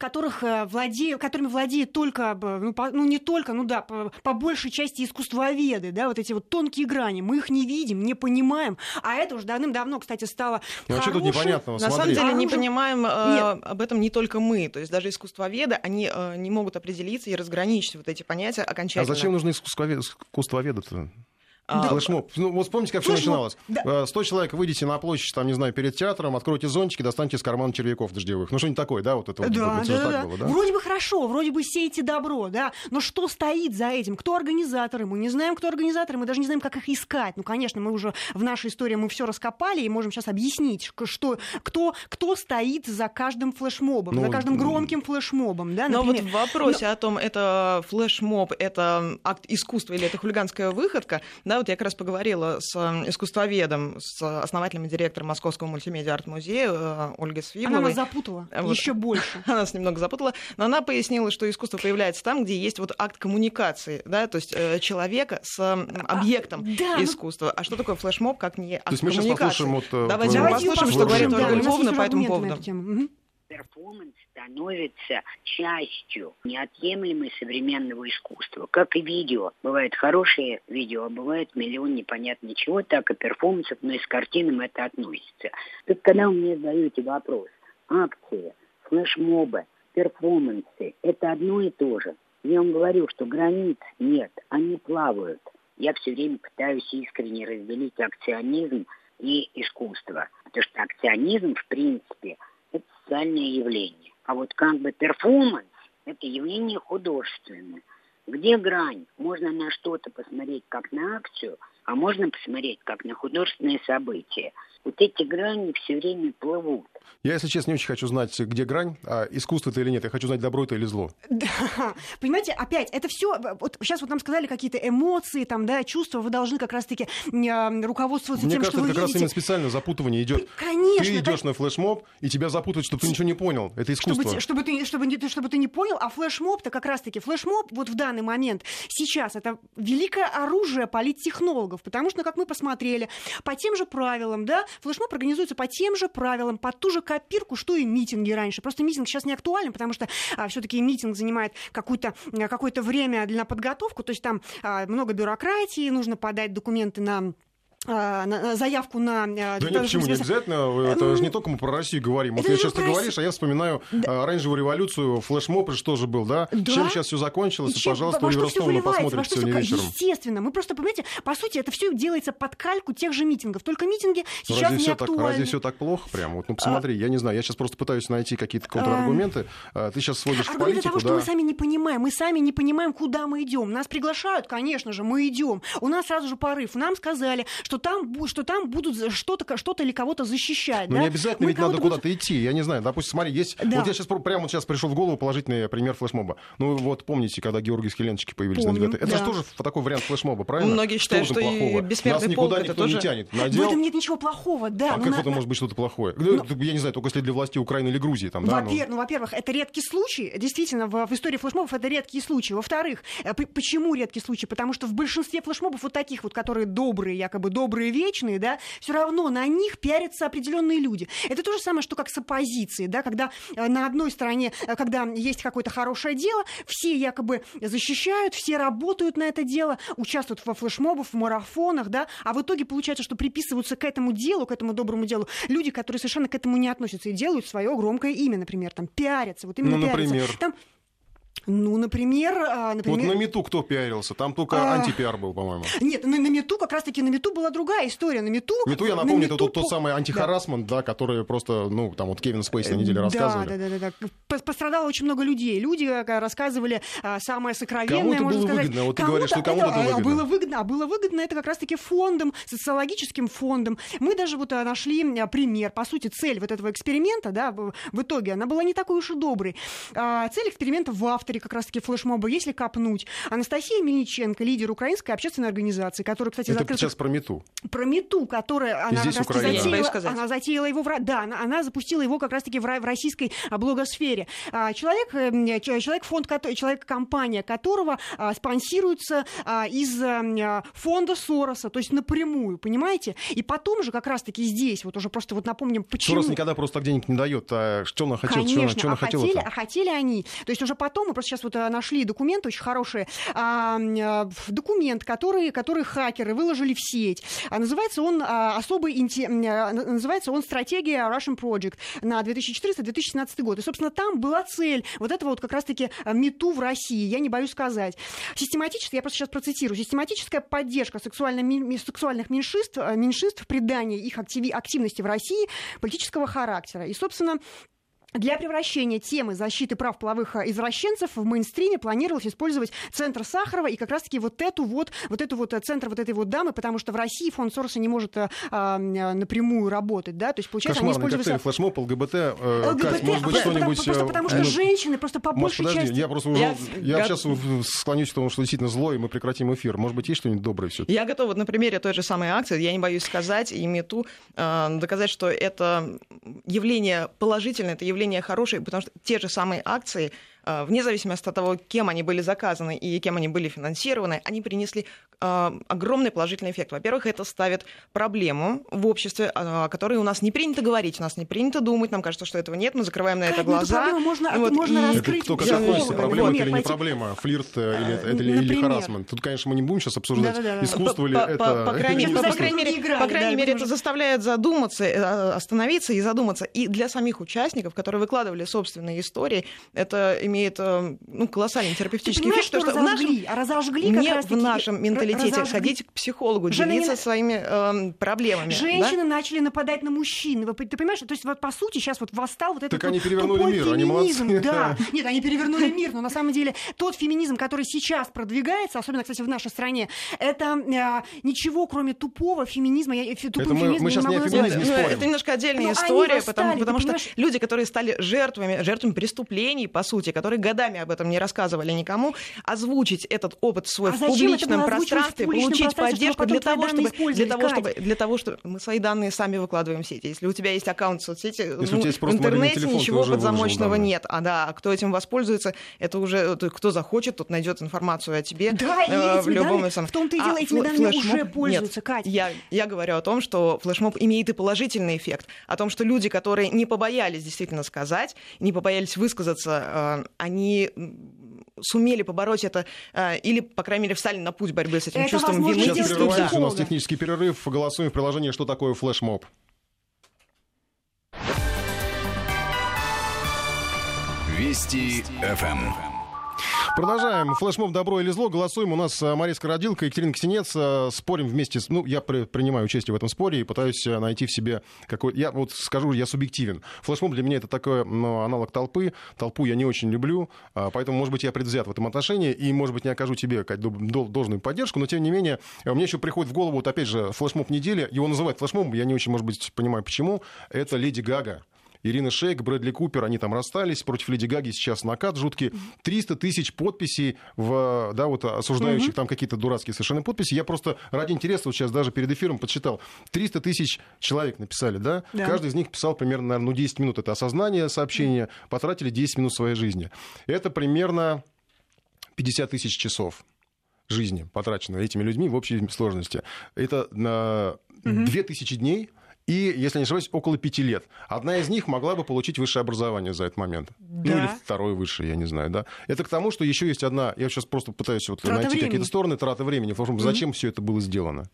которых э, владею, которыми владеют только, ну, по, ну не только, ну да, по, по большей части искусствоведы, да, вот эти вот тонкие грани, мы их не видим, не понимаем, а это уже давным-давно, кстати, стало ну, а что тут непонятного? На самом деле не понимаем э, об этом не только мы, то есть даже искусствоведы, они э, не могут определиться и разграничить вот эти понятия окончательно. А зачем нужны искусствоведы-то? Да. Флешмоб. Ну, вот вспомните, как все начиналось. Да. 100 человек, выйдите на площадь, там, не знаю, перед театром, откройте зонтики, достаньте из кармана червяков дождевых. Ну, что-нибудь такое, да, вот это вот, да, да, да. Было, да? Вроде бы хорошо, вроде бы сеете добро, да, но что стоит за этим? Кто организаторы? Мы не знаем, кто организаторы, мы даже не знаем, как их искать. Ну, конечно, мы уже в нашей истории мы все раскопали и можем сейчас объяснить, что, кто, кто стоит за каждым флешмобом, ну, за каждым громким флешмобом, да, например. Но вот в вопросе но... о том, это флешмоб, это акт искусства или это хулиганская выходка, да, вот я как раз поговорила говорила с искусствоведом, с основателем и директором Московского мультимедиа арт-музея э, Ольгой Свиволовой. Она нас запутала вот. еще больше. она нас немного запутала, но она пояснила, что искусство появляется там, где есть вот акт коммуникации, да, то есть э, человека с а, объектом да, ну искусства. Ну... А что такое флешмоб, как не акт то есть мы коммуникации? Сейчас послушаем, вот, Давайте, Давайте послушаем, что говорит Ольга Львовна по этому поводу перформанс становится частью неотъемлемой современного искусства. Как и видео. Бывает хорошее видео, а бывает миллион непонятно чего, так и перформансов, но и с картинам это относится. Так когда вы мне задаете вопрос, акции, флешмобы, перформансы – это одно и то же. Я вам говорю, что границ нет, они плавают. Я все время пытаюсь искренне разделить акционизм и искусство. Потому что акционизм, в принципе – социальное явление. А вот как бы перформанс – это явление художественное. Где грань? Можно на что-то посмотреть как на акцию, а можно посмотреть как на художественное событие – вот эти грани все время плывут. Я, если честно, не очень хочу знать, где грань, а искусство это или нет. Я хочу знать, добро это или зло. Да, понимаете, опять, это все, вот сейчас вот нам сказали какие-то эмоции, там, да, чувства, вы должны как раз-таки э, руководствоваться Мне тем, кажется, что вы это как видите. раз именно специально запутывание идет. Конечно. Ты идешь на флешмоб, и тебя запутают, чтобы ты ничего не понял. Это искусство. Чтобы, чтобы, ты, чтобы, чтобы ты не понял, а флешмоб-то как раз-таки, флешмоб вот в данный момент, сейчас, это великое оружие политтехнологов, потому что, как мы посмотрели, по тем же правилам, да, флешмоб организуется по тем же правилам, под ту же копирку, что и митинги раньше. Просто митинг сейчас не актуален, потому что а, все-таки митинг занимает какое-то какое время для подготовку, то есть там а, много бюрократии, нужно подать документы на а, заявку на... А, да нет, почему не обязательно? Это же не только мы про Россию говорим. Вот я сейчас ты говоришь, а я вспоминаю да. оранжевую революцию, флешмоб, что же был, да? Чем сейчас все закончилось? Пожалуйста, Оливер Стоуна посмотрите сегодня вечером. Естественно. Мы просто, понимаете, по сути, это все делается под кальку тех же митингов. Только митинги ну, сейчас не актуальны. Разве все так плохо прям? Вот, ну, посмотри, а... я не знаю, я сейчас просто пытаюсь найти какие-то контраргументы. А... Ты сейчас сводишь в политику, того, что мы сами не понимаем. Мы сами не понимаем, куда мы идем. Нас приглашают, конечно же, мы идем. У нас сразу же порыв. Нам сказали, что там, что там будут что-то что или кого-то защищать. Ну, да? не обязательно Мы ведь надо куда-то будут... идти. Я не знаю, допустим, смотри, есть... Да. Вот я сейчас прямо сейчас пришел в голову положительный пример флешмоба. Ну, вот помните, когда Георгиевские ленточки появились Помним, на 9 Это да. же тоже такой вариант флешмоба, правильно? Многие считают, что, что и бессмертный Нас никуда полк никто тоже... не тянет. Надел... В этом нет ничего плохого, да. А как на... это может быть что-то плохое? Ну, я не знаю, только если для власти Украины или Грузии. Там, да, во-первых, ну... ну, во-первых, это редкий случай. Действительно, в, в истории флешмобов это редкий случай. Во-вторых, э, почему редкий случай? Потому что в большинстве флешмобов вот таких вот, которые добрые, якобы добрые, вечные, да, все равно на них пиарятся определенные люди. Это то же самое, что как с оппозицией, да, когда э, на одной стороне, э, когда есть какое-то хорошее дело, все якобы защищают, все работают на это дело, участвуют во флешмобах, в марафонах, да, а в итоге получается, что приписываются к этому делу, к этому доброму делу люди, которые совершенно к этому не относятся и делают свое громкое имя, например, там пиарятся, вот именно ну, пиарятся. Например. Там ну, например, а, например... Вот на Мету кто пиарился? Там только а... антипиар был, по-моему. Нет, на, на Мету как раз-таки на Мету была другая история. На Мету... Мету, я напомню, это тот, тот самый антихарасмент, да. да, который просто, ну, там вот Кевин Спейс на неделе рассказывали. Да, да, да, да. Пострадало очень много людей. Люди э, рассказывали а, самое сокровенное, кому-то можно было сказать. выгодно, вот ты говоришь, что кому-то это, это выгодно. Было выгодно, а было выгодно это как раз-таки фондом, социологическим фондом. Мы даже вот э, нашли пример. По сути, цель вот этого эксперимента, да, в итоге, она была не такой уж и доброй. Цель эксперимента в Австрии авторе как раз-таки флешмоба, если копнуть, Анастасия Мельниченко, лидер украинской общественной организации, которая, кстати, Это закрыта... сейчас про мету. Про мету, которая она, здесь Украина. затеяла, она затеяла его в... Да, она, она запустила его как раз-таки в, в российской а, блогосфере. А, Человек, э, ч- человек, фонд, человек, компания которого а, спонсируется из а, фонда Сороса, то есть напрямую, понимаете? И потом же как раз-таки здесь, вот уже просто вот напомним, почему... Сорос никогда просто так денег не дает. А что она хотела? Что она- Конечно, что она а хотела хотели, а хотели они. То есть уже потом, мы просто сейчас вот а, нашли документы очень хорошие, а, в- документ, который, который хакеры выложили в сеть. А, называется он а, особый н- называется он стратегия Russian Project на 2014-2017 год. И, собственно, там была цель вот этого вот как раз-таки мету в России, я не боюсь сказать. Систематически, я просто сейчас процитирую, систематическая поддержка сексуально- сексуальных меньшинств, меньшинств, придание их активности в России политического характера. И, собственно, для превращения темы защиты прав половых а, извращенцев в мейнстриме планировалось использовать центр Сахарова и как раз-таки вот эту вот, вот эту вот а, центр вот этой вот дамы, потому что в России фонд Сороса не может а, а, напрямую работать, да, то есть получается они Кошмарный используются... коктейль, флешмоб, ЛГБТ. э, ЛГБТ, Кать, может быть, а, что-нибудь... потому, просто э, потому что ну, женщины просто по большей подожди, части... я просто уже... Я- Я, я- сейчас склонюсь к тому, что действительно зло, и мы прекратим эфир. Может быть, есть что-нибудь доброе все Я готова вот на примере той же самой акции, я не боюсь сказать, и мету э, доказать, что это явление положительное, это явление хорошее, потому что те же самые акции, вне зависимости от того, кем они были заказаны и кем они были финансированы, они принесли э, огромный положительный эффект. Во-первых, это ставит проблему в обществе, э, о которой у нас не принято говорить, у нас не принято думать, нам кажется, что этого нет, мы закрываем на это ну, эту глаза. проблему можно- Вот, можно и- раскрыть Это кто как относится, проблема например, это или не пойти- проблема, флирт э, или, это, или, или харасмент. Тут, конечно, мы не будем сейчас обсуждать Да-да-да. искусство или по, это... по- по крайней, это по- искусство. крайней мере, Играли, по крайней да, мере, это заставляет задуматься, э, остановиться и задуматься. И для самих участников, которые выкладывали собственные истории, это имеет э, ну, колоссальный терапевтический понимаешь, эффект. что что в нашем, разожгли, а разожгли как не раз в нашем менталитете ходить к психологу, Жена, делиться не- своими э, проблемами. да? Женщины начали нападать на мужчин. Вы, ты понимаешь, то есть вот по сути сейчас вот восстал вот этот Так они вот перевернули тупой мир, они феминизм. молодцы. Да, нет, они перевернули мир, но на самом деле тот феминизм, который сейчас продвигается, особенно, кстати, в нашей стране, это а, ничего, кроме тупого феминизма. Я, фе- тупым Это мы- мы сейчас не не могу о феминизме спорим. это немножко отдельная они история, восстали, потому, потому что люди, которые стали жертвами, жертвами преступлений, по сути, которые годами об этом не рассказывали никому, озвучить этот опыт свой А в публичном озвучивать в пространстве, публичном получить пространстве, поддержку для того, данные чтобы, для, того, чтобы, для того, чтобы мы свои данные сами выкладываем в сеть. Если у тебя есть аккаунт в соцсети, Если ну, в интернете телефон, ничего подзамочного данные. нет. А да, кто этим воспользуется, это уже кто захочет, тот найдет информацию о тебе. Да, э, в этими любом данными- самом- в том-то и А дело, этими флэ- данными флешмоб- уже пользуются, Нет, Кать. Я, я говорю о том, что флешмоб имеет и положительный эффект, о том, что люди, которые не побоялись действительно сказать, не побоялись высказаться, э, они сумели побороть это э, или, по крайней мере, встали на путь борьбы с этим Это чувством вины Сейчас прерываемся, у нас технический перерыв. Голосуем в приложении «Что такое флешмоб?». Вести ФМ. Продолжаем. Флешмоб «Добро или зло». Голосуем. У нас э, Мария Скородилка, Екатерина Ксенец. Э, Спорим вместе. С... Ну, я при- принимаю участие в этом споре и пытаюсь э, найти в себе какой... Я вот скажу, я субъективен. Флешмоб для меня это такой ну, аналог толпы. Толпу я не очень люблю, поэтому, может быть, я предвзят в этом отношении и, может быть, не окажу тебе должную поддержку, но, тем не менее, мне еще приходит в голову, вот опять же, флешмоб недели. Его называют флешмобом, я не очень, может быть, понимаю, почему. Это Леди Гага. Ирина Шейк, Брэдли Купер, они там расстались. Против Леди Гаги сейчас накат жуткий. 300 тысяч подписей, в, да, вот осуждающих там какие-то дурацкие совершенно подписи. Я просто ради интереса вот сейчас даже перед эфиром подсчитал. 300 тысяч человек написали, да? Да. Каждый из них писал примерно, наверное, ну, 10 минут. Это осознание сообщения. Потратили 10 минут своей жизни. Это примерно 50 тысяч часов жизни потрачено этими людьми в общей сложности. Это на 2000 дней и, если не ошибаюсь, около пяти лет. Одна из них могла бы получить высшее образование за этот момент. Ну, Да. или второе высшее, я не знаю, да. Это к тому, что еще есть одна... Я сейчас просто пытаюсь вот Трата найти какие-то стороны, траты времени. Потому что Зачем все это было сделано?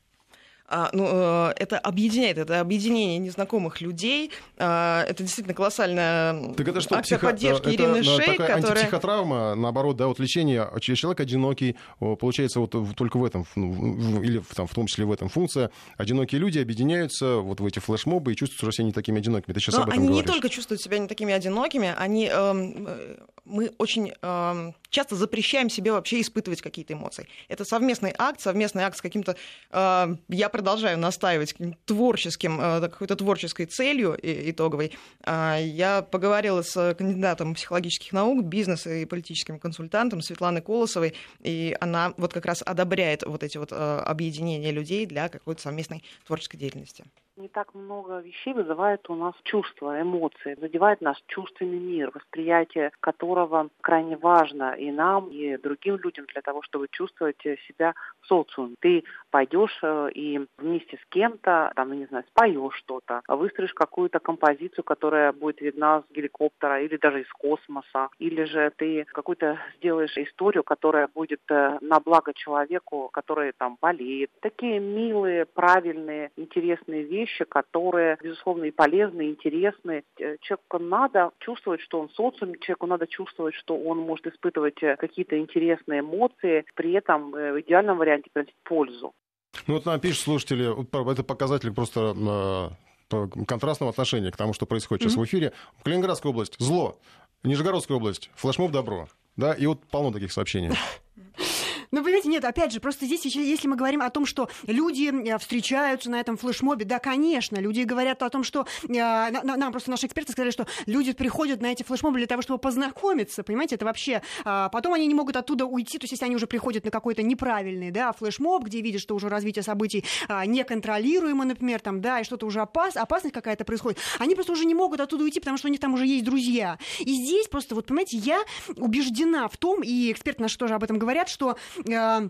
А, ну, э, это объединяет, это объединение незнакомых людей. А, это действительно колоссальная Так это что, акция психо- поддержки это, Ирины э, Шейк, такая которая... антипсихотравма, наоборот, да, вот лечение, ч- человек одинокий, получается, вот только в этом, ну, в- или в- там, в том числе в этом функция, одинокие люди объединяются вот в эти флешмобы и чувствуют, все не такими одинокими. Ты сейчас Но об этом они говоришь. не только чувствуют себя не такими одинокими, они, эм, э, мы очень эм, часто запрещаем себе вообще испытывать какие-то эмоции. Это совместный акт, совместный акт с каким-то, э, я продолжаю настаивать, творческим, э, какой-то творческой целью итоговой. Э, я поговорила с кандидатом психологических наук, бизнеса и политическим консультантом Светланой Колосовой, и она вот как раз одобряет вот эти вот э, объединения людей для какой-то совместной творческой деятельности не так много вещей вызывает у нас чувства, эмоции, задевает наш чувственный мир, восприятие которого крайне важно и нам, и другим людям для того, чтобы чувствовать себя в социуме. Ты пойдешь э, и вместе с кем-то, там, не знаю, споешь что-то, выстроишь какую-то композицию, которая будет видна с геликоптера или даже из космоса, или же ты какую-то сделаешь историю, которая будет э, на благо человеку, который там болеет. Такие милые, правильные, интересные вещи, которые, безусловно, и полезны, и интересны. Э, человеку надо чувствовать, что он социум, человеку надо чувствовать, что он может испытывать какие-то интересные эмоции, при этом в идеальном варианте приносить пользу. Ну вот нам пишут слушатели, это показатель просто контрастного отношения к тому, что происходит сейчас mm-hmm. в эфире. Калининградская область – зло. Нижегородская область – флешмоб – добро. Да, и вот полно таких сообщений. Ну, понимаете, нет, опять же, просто здесь, если мы говорим о том, что люди э, встречаются на этом флешмобе, да, конечно, люди говорят о том, что э, нам просто наши эксперты сказали, что люди приходят на эти флешмобы для того, чтобы познакомиться, понимаете, это вообще... А, потом они не могут оттуда уйти, то есть если они уже приходят на какой-то неправильный, да, флешмоб, где видят, что уже развитие событий а, неконтролируемо, например, там, да, и что-то уже опас, опасность какая-то происходит, они просто уже не могут оттуда уйти, потому что у них там уже есть друзья. И здесь просто, вот, понимаете, я убеждена в том, и эксперты наши тоже об этом говорят, что э,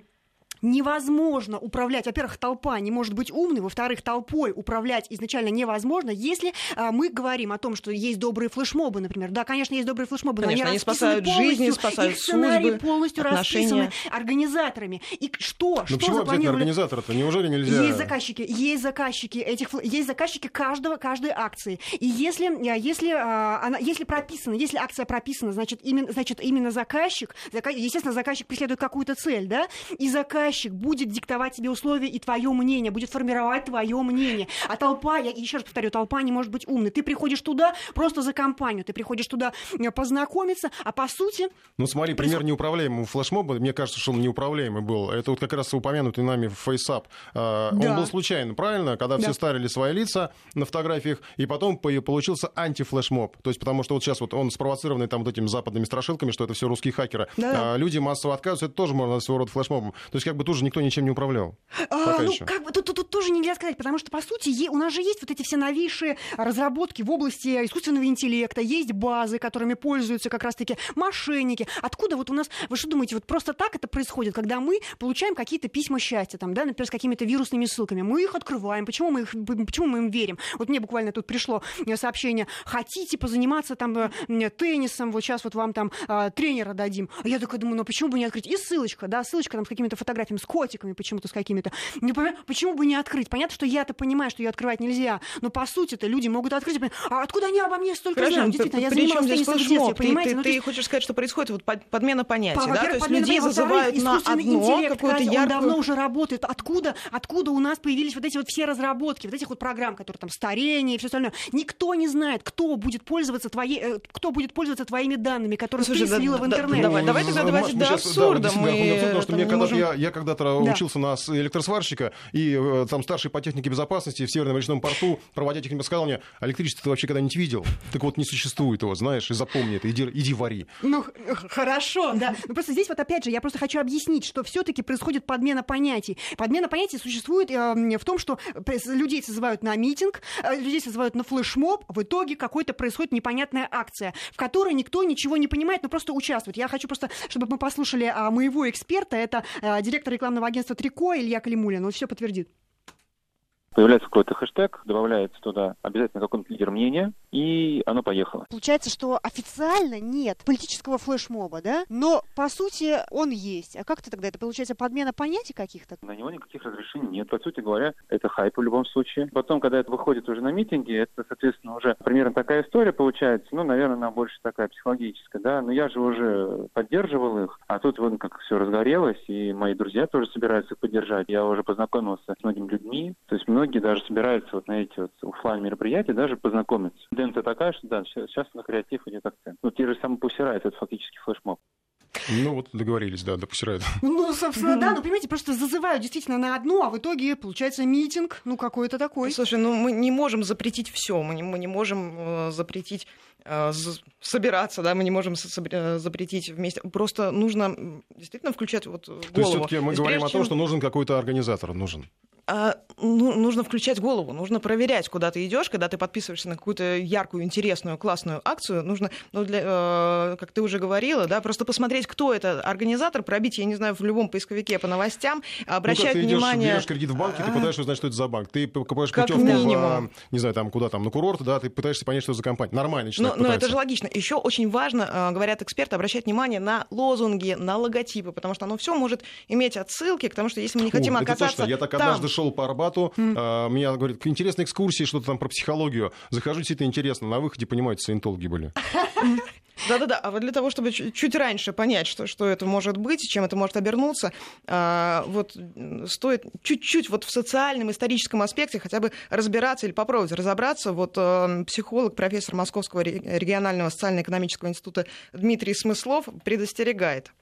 невозможно управлять. Во-первых, толпа не может быть умной, во-вторых, толпой управлять изначально невозможно, если а, мы говорим о том, что есть добрые флешмобы, например. Да, конечно, есть добрые флешмобы, конечно, но они, они спасают жизни, спасают их сценарии судьбы, полностью отношения. расписаны организаторами. И что? Ну что почему обязательно организатор-то? Неужели нельзя? Есть заказчики, есть заказчики этих, есть заказчики каждого, каждой акции. И если, а, если, а, она, если прописано, если акция прописана, значит именно, значит, именно заказчик, заказ, естественно, заказчик преследует какую-то цель, да, и заказчик заказчик будет диктовать тебе условия и твое мнение, будет формировать твое мнение. А толпа, я еще раз повторю, толпа не может быть умной. Ты приходишь туда просто за компанию, ты приходишь туда э, познакомиться, а по сути... Ну смотри, пример неуправляемого флешмоба, мне кажется, что он неуправляемый был. Это вот как раз упомянутый нами фейсап. Да. Он был случайно, правильно? Когда да. все старили свои лица на фотографиях, и потом получился антифлешмоб. То есть потому что вот сейчас вот он спровоцированный там вот этими западными страшилками, что это все русские хакеры. Да. А люди массово отказываются, это тоже можно своего рода флешмобом. То есть как бы тоже никто ничем не управлял. А, ну, еще. как бы тут, тут, тут тоже нельзя сказать, потому что, по сути, у нас же есть вот эти все новейшие разработки в области искусственного интеллекта, есть базы, которыми пользуются как раз-таки мошенники. Откуда вот у нас, вы что думаете, вот просто так это происходит, когда мы получаем какие-то письма счастья, там, да, например, с какими-то вирусными ссылками, мы их открываем, почему мы, их, почему мы им верим? Вот мне буквально тут пришло э, сообщение, хотите позаниматься там э, теннисом, вот сейчас вот вам там а, тренера дадим. А я такая думаю, ну почему бы не открыть? И ссылочка, да, ссылочка там с какими-то фотографиями, с котиками почему-то, с какими-то. Не понимаю, почему бы не открыть? Понятно, что я-то понимаю, что ее открывать нельзя, но по сути-то люди могут открыть. А откуда они обо мне столько Хорошо, знают? Действительно, я занималась теннисом в детстве, понимаете? Ты, ну, ты, ты хочешь сказать, что происходит вот подмена понятий, по, да? То есть людей зазывают на одно, какую-то яркую... Он давно уже работает. Откуда, откуда у нас появились вот эти вот все разработки, вот этих вот программ, которые там старение и все остальное? Никто не знает, кто будет пользоваться твоей, э, кто будет пользоваться твоими данными, которые Слушай, ты слила да, в интернет. давай, давай тогда давайте до абсурда. Я когда-то учился на электросварщика, и э, там старший по технике безопасности в Северном речном порту, проводя технику, сказал мне, электричество ты вообще когда-нибудь видел? Так вот, не существует его, знаешь, и запомни это, иди, иди вари. Ну, хорошо, да. Но просто здесь вот опять же, я просто хочу объяснить, что все-таки происходит подмена понятий. Подмена понятий существует э, в том, что людей созывают на митинг, э, людей созывают на флешмоб, в итоге какой-то происходит непонятная акция, в которой никто ничего не понимает, но просто участвует. Я хочу просто, чтобы мы послушали а, моего эксперта, это а, директор рекламного агентства Трико Илья Калимулин, он все подтвердит появляется какой-то хэштег, добавляется туда обязательно какой-нибудь лидер мнения, и оно поехало. Получается, что официально нет политического флешмоба, да? Но, по сути, он есть. А как то тогда? Это получается подмена понятий каких-то? На него никаких разрешений нет. По сути говоря, это хайп в любом случае. Потом, когда это выходит уже на митинги, это, соответственно, уже примерно такая история получается. Ну, наверное, она больше такая психологическая, да. Но я же уже поддерживал их, а тут вот как все разгорелось, и мои друзья тоже собираются их поддержать. Я уже познакомился с многими людьми. То есть многие многие даже собираются вот на эти вот офлайн мероприятия даже познакомиться. Тенденция такая, что да, сейчас на креатив идет акцент. Ну, те же самые пусирайт, это фактически флешмоб. Ну вот договорились, да, допустирают. Ну, собственно, да, ну, понимаете, просто зазывают действительно на одно, а в итоге получается митинг, ну, какой-то такой. Слушай, ну мы не можем запретить все, мы не, мы не можем э, запретить собираться, да, мы не можем э, запретить вместе. Просто нужно действительно включать вот голову. То есть все-таки мы говорим о том, что нужен какой-то организатор, нужен а, ну, нужно включать голову, нужно проверять, куда ты идешь, когда ты подписываешься на какую-то яркую, интересную, классную акцию, нужно, ну, для, э, как ты уже говорила, да, просто посмотреть, кто это организатор, пробить, я не знаю, в любом поисковике по новостям, обращать ну, ты внимание... Идешь, берешь кредит в банке, ты пытаешься узнать, что это за банк. Ты покупаешь путевку в, не знаю, там, куда там, на курорт, да, ты пытаешься понять, что это за компания. Нормально Но, но это же логично. Еще очень важно, э, говорят эксперты, обращать внимание на лозунги, на логотипы, потому что оно все может иметь отсылки к тому, что если мы не хотим О, оказаться точно. Я так там... однажды шел по Арбату, Mm. Меня говорит, интересная экскурсия, что-то там про психологию. Захожу, действительно интересно. На выходе, понимаете, саентологи были. Да-да-да, а вот для того, чтобы чуть раньше понять, что, что это может быть, чем это может обернуться, а, вот стоит чуть-чуть вот в социальном, историческом аспекте хотя бы разбираться или попробовать разобраться. Вот э, психолог, профессор Московского регионального социально-экономического института Дмитрий Смыслов предостерегает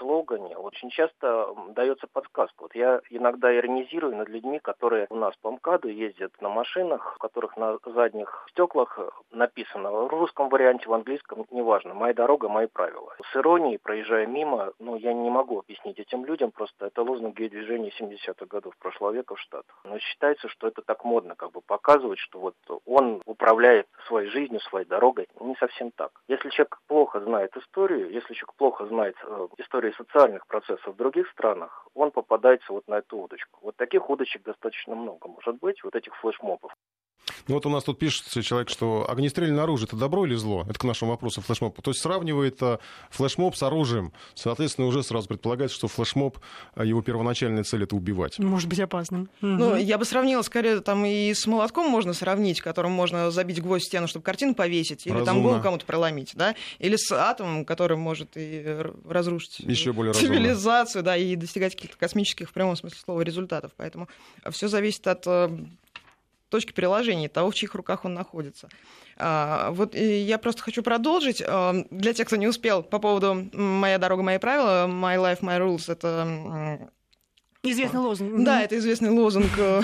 слогане очень часто дается подсказка. Вот я иногда иронизирую над людьми, которые у нас по МКАДу ездят на машинах, в которых на задних стеклах написано в русском варианте, в английском, неважно, «Моя дорога, мои правила». С иронией, проезжая мимо, ну, я не могу объяснить этим людям, просто это лозунги движения 70-х годов прошлого века в Штатах. Но считается, что это так модно, как бы показывать, что вот он управляет своей жизнью, своей дорогой. Не совсем так. Если человек плохо знает историю, если человек плохо знает э, историю истории социальных процессов в других странах, он попадается вот на эту удочку. Вот таких удочек достаточно много может быть, вот этих флешмобов. Ну вот у нас тут пишет человек, что огнестрельное оружие это добро или зло? Это к нашему вопросу флешмоб. То есть сравнивает э, флешмоб с оружием. Соответственно, уже сразу предполагается, что флешмоб, э, его первоначальная цель это убивать. Может быть опасным. Ну, я бы сравнила скорее там и с молотком можно сравнить, которым можно забить гвоздь в стену, чтобы картину повесить, или Разумно. там голову кому-то проломить, да? Или с атомом, который может и разрушить Еще более цивилизацию, разумно. да, и достигать каких-то космических в прямом смысле слова результатов. Поэтому все зависит от э, точки приложения того, в чьих руках он находится. А, вот я просто хочу продолжить. А, для тех, кто не успел, по поводу «Моя дорога, мои правила», «My life, my rules» — это Известный лозунг. Да, это известный лозунг э,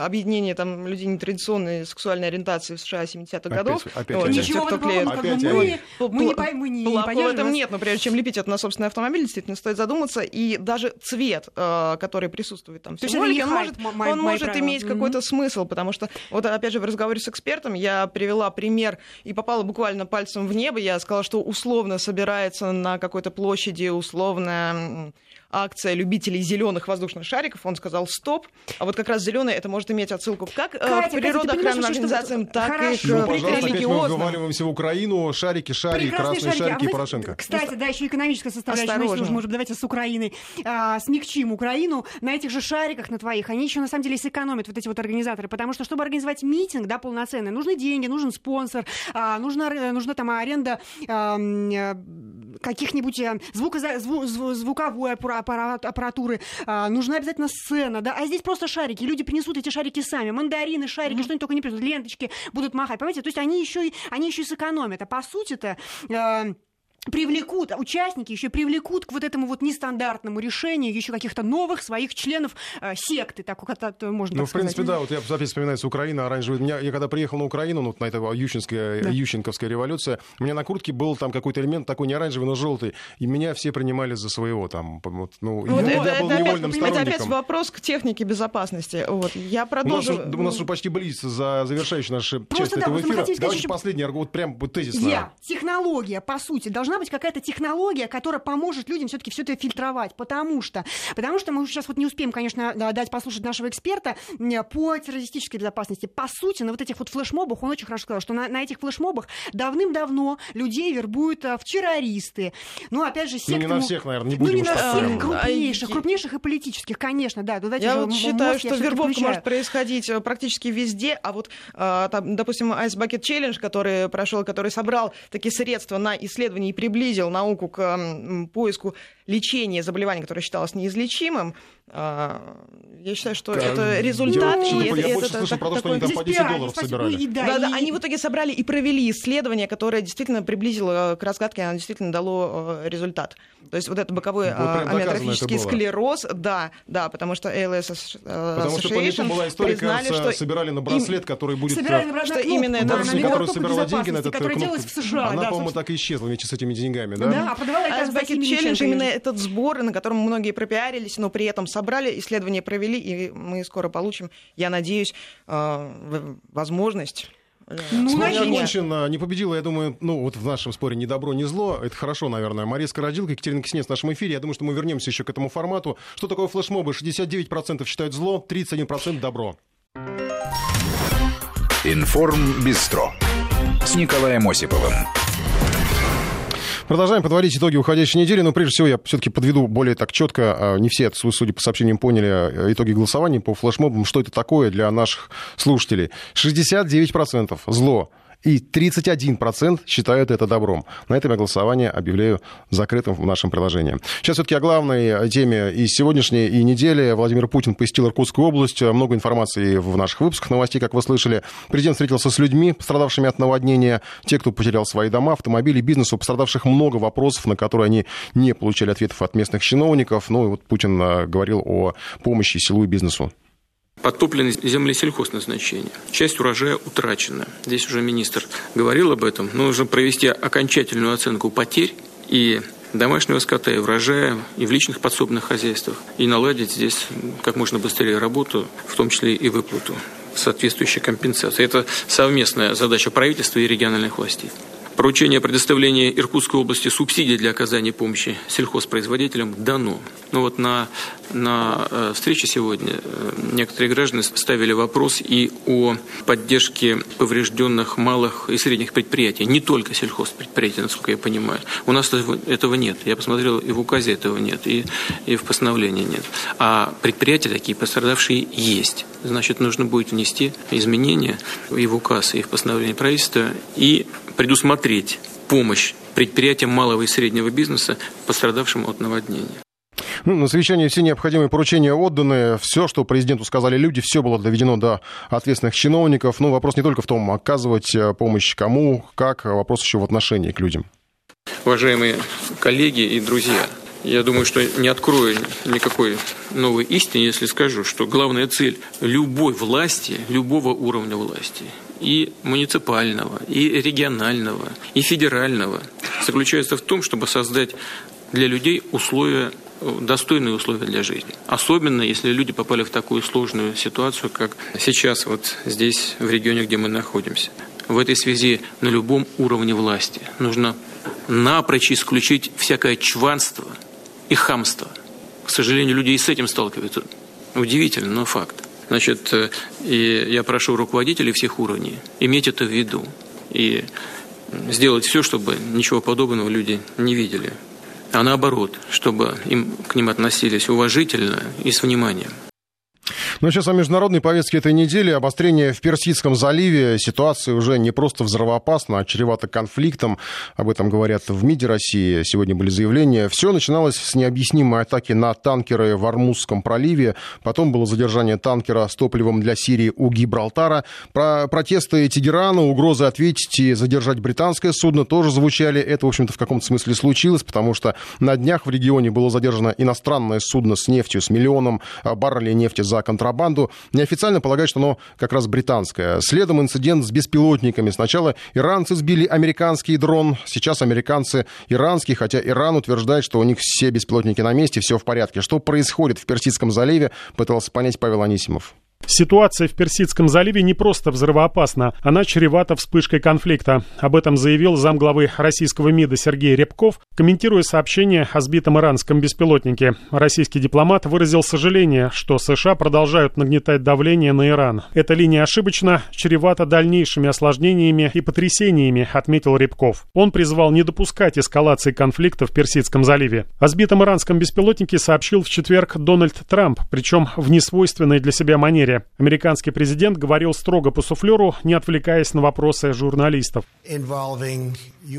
объединения там, людей нетрадиционной сексуальной ориентации в США 70-х годов. Опять, вот, Ничего в этом опять, опять, мы, мы, мы не поймем, не в этом нет, но прежде чем лепить это на собственный автомобиль, действительно стоит задуматься. И даже цвет, э, который присутствует там в символике, он может, он может иметь какой-то смысл, потому что, вот опять же, в разговоре с экспертом я привела пример и попала буквально пальцем в небо. Я сказала, что условно собирается на какой-то площади условная акция любителей зеленых воздушных шариков. Он сказал стоп. А вот как раз зеленый это может иметь отсылку как э, Катя, к природоохранным организациям, так Хорошо. и к ну, религиозным. мы вываливаемся в Украину. Шарики, шарики, красные шарики, шарики а Порошенко. Кстати, да, еще экономическая составляющая. Осторожно. Может, давайте с Украиной а, смягчим Украину. На этих же шариках, на твоих, они еще на самом деле сэкономят вот эти вот организаторы. Потому что, чтобы организовать митинг, да, полноценный, нужны деньги, нужен спонсор, а, нужна, нужна там аренда а, каких-нибудь э, звуко, зву, звуковой аппаратуры, а, нужна обязательно сцена, да, а здесь просто шарики, люди принесут эти шарики сами, мандарины, шарики, mm-hmm. что-нибудь только не принесут, ленточки будут махать, понимаете, то есть они еще, они еще и сэкономят, а по сути-то... Э, привлекут, участники еще привлекут к вот этому вот нестандартному решению еще каких-то новых своих членов э, секты, так как это можно Ну, так в принципе, да, вот я опять вспоминается Украина, оранжевый. Меня, я когда приехал на Украину, ну, на эту Ющенская, да. Ющенковская революция, у меня на куртке был там какой-то элемент такой не оранжевый, но желтый, и меня все принимали за своего там, вот, ну, вот я, это, был это невольным опять, сторонником. Это опять вопрос к технике безопасности. Вот, я продолжу. У нас, у нас уже почти близится за завершающую нашу часть да, этого эфира. Давайте еще... последний, вот прям вот тезисно. Я, технология, по сути, должна быть какая-то технология которая поможет людям все-таки все это фильтровать. Потому что, потому что мы сейчас вот не успеем, конечно, дать послушать нашего эксперта по террористической безопасности. По сути, на вот этих вот флешмобах, он очень хорошо сказал, что на, на этих флешмобах давным-давно людей вербуют а, в террористы. Ну, опять же, сектами... Ну, не на всех, наверное, не будем Ну, не на всех, крупнейших, крупнейших и политических, конечно, да. Давайте я вот считаю, что вербовка может происходить э, практически везде, а вот, а, там, допустим, Ice Bucket Challenge, который прошел, который собрал такие средства на исследование и приблизил науку к поиску лечения заболевания, которое считалось неизлечимым, я считаю, что это результат. Я, и я, это, я больше это, слышал про то, что они там по 10 долларов собирали. И, да, да, да, они в итоге собрали и провели исследование, которое действительно приблизило к разгадке, оно действительно дало результат. То есть вот это боковой вот амиотрофический склероз, да, да, потому что ALS Потому что по была история, признали, что собирали на браслет, им... который будет... Собирали на браслет, что именно да, это... которая собирала деньги на этот которая делалась в США. Она, да, по-моему, так и исчезла вместе с этими деньгами, да? Да, а продавала это Bucket Challenge, именно этот сбор, на котором многие пропиарились, но при этом собрали, исследование провели, и мы скоро получим, я надеюсь, возможность ну, Спор не окончен, не победила, я думаю, ну вот в нашем споре ни добро, ни зло. Это хорошо, наверное. Мария Скородилка, Екатерина Киснец в нашем эфире. Я думаю, что мы вернемся еще к этому формату. Что такое флешмобы? 69% считают зло, 31% добро. Информ Бистро с Николаем Осиповым. Продолжаем подводить итоги уходящей недели, но прежде всего я все-таки подведу более так четко, а, не все, судя по сообщениям, поняли а, итоги голосования по флешмобам, что это такое для наших слушателей. 69% зло, и 31% считают это добром. На этом я голосование объявляю закрытым в нашем приложении. Сейчас все-таки о главной теме и сегодняшней, и недели. Владимир Путин посетил Иркутскую область. Много информации в наших выпусках новостей, как вы слышали. Президент встретился с людьми, пострадавшими от наводнения. Те, кто потерял свои дома, автомобили, бизнес. У пострадавших много вопросов, на которые они не получали ответов от местных чиновников. Ну и вот Путин говорил о помощи селу и бизнесу подтоплены земли сельхозназначения. Часть урожая утрачена. Здесь уже министр говорил об этом. Нужно провести окончательную оценку потерь и домашнего скота, и урожая, и в личных подсобных хозяйствах, и наладить здесь как можно быстрее работу, в том числе и выплату соответствующей компенсации. Это совместная задача правительства и региональных властей. Поручение о предоставлении Иркутской области субсидий для оказания помощи сельхозпроизводителям дано. Ну вот на, на э, встрече сегодня э, некоторые граждане ставили вопрос и о поддержке поврежденных малых и средних предприятий, не только сельхозпредприятий, насколько я понимаю. У нас этого нет. Я посмотрел, и в указе этого нет, и, и в постановлении нет. А предприятия такие пострадавшие есть. Значит, нужно будет внести изменения и в указ, и в постановление правительства, и предусмотреть помощь предприятиям малого и среднего бизнеса, пострадавшим от наводнения. Ну, на совещании все необходимые поручения отданы. Все, что президенту сказали люди, все было доведено до ответственных чиновников. Ну, вопрос не только в том, оказывать э, помощь кому, как, а вопрос еще в отношении к людям. Уважаемые коллеги и друзья, я думаю, что не открою никакой новой истины, если скажу, что главная цель любой власти, любого уровня власти, и муниципального, и регионального, и федерального, заключается в том, чтобы создать для людей условия достойные условия для жизни. Особенно, если люди попали в такую сложную ситуацию, как сейчас вот здесь, в регионе, где мы находимся. В этой связи на любом уровне власти нужно напрочь исключить всякое чванство и хамство. К сожалению, люди и с этим сталкиваются. Удивительно, но факт. Значит, э, и я прошу руководителей всех уровней иметь это в виду и сделать все, чтобы ничего подобного люди не видели, а наоборот, чтобы им к ним относились уважительно и с вниманием. Ну, сейчас о международной повестке этой недели. Обострение в Персидском заливе. Ситуация уже не просто взрывоопасна, а чревата конфликтом. Об этом говорят в МИДе России. Сегодня были заявления. Все начиналось с необъяснимой атаки на танкеры в Армузском проливе. Потом было задержание танкера с топливом для Сирии у Гибралтара. Про протесты Тегерана, угрозы ответить и задержать британское судно тоже звучали. Это, в общем-то, в каком-то смысле случилось, потому что на днях в регионе было задержано иностранное судно с нефтью, с миллионом баррелей нефти за контракт контрабанду. Неофициально полагают, что оно как раз британское. Следом инцидент с беспилотниками. Сначала иранцы сбили американский дрон, сейчас американцы иранский, хотя Иран утверждает, что у них все беспилотники на месте, все в порядке. Что происходит в Персидском заливе, пытался понять Павел Анисимов. Ситуация в Персидском заливе не просто взрывоопасна, она чревата вспышкой конфликта. Об этом заявил замглавы российского МИДа Сергей Рябков, комментируя сообщение о сбитом иранском беспилотнике. Российский дипломат выразил сожаление, что США продолжают нагнетать давление на Иран. Эта линия ошибочна, чревата дальнейшими осложнениями и потрясениями, отметил Рябков. Он призвал не допускать эскалации конфликта в Персидском заливе. О сбитом иранском беспилотнике сообщил в четверг Дональд Трамп, причем в несвойственной для себя манере размере. Американский президент говорил строго по суфлеру, не отвлекаясь на вопросы журналистов.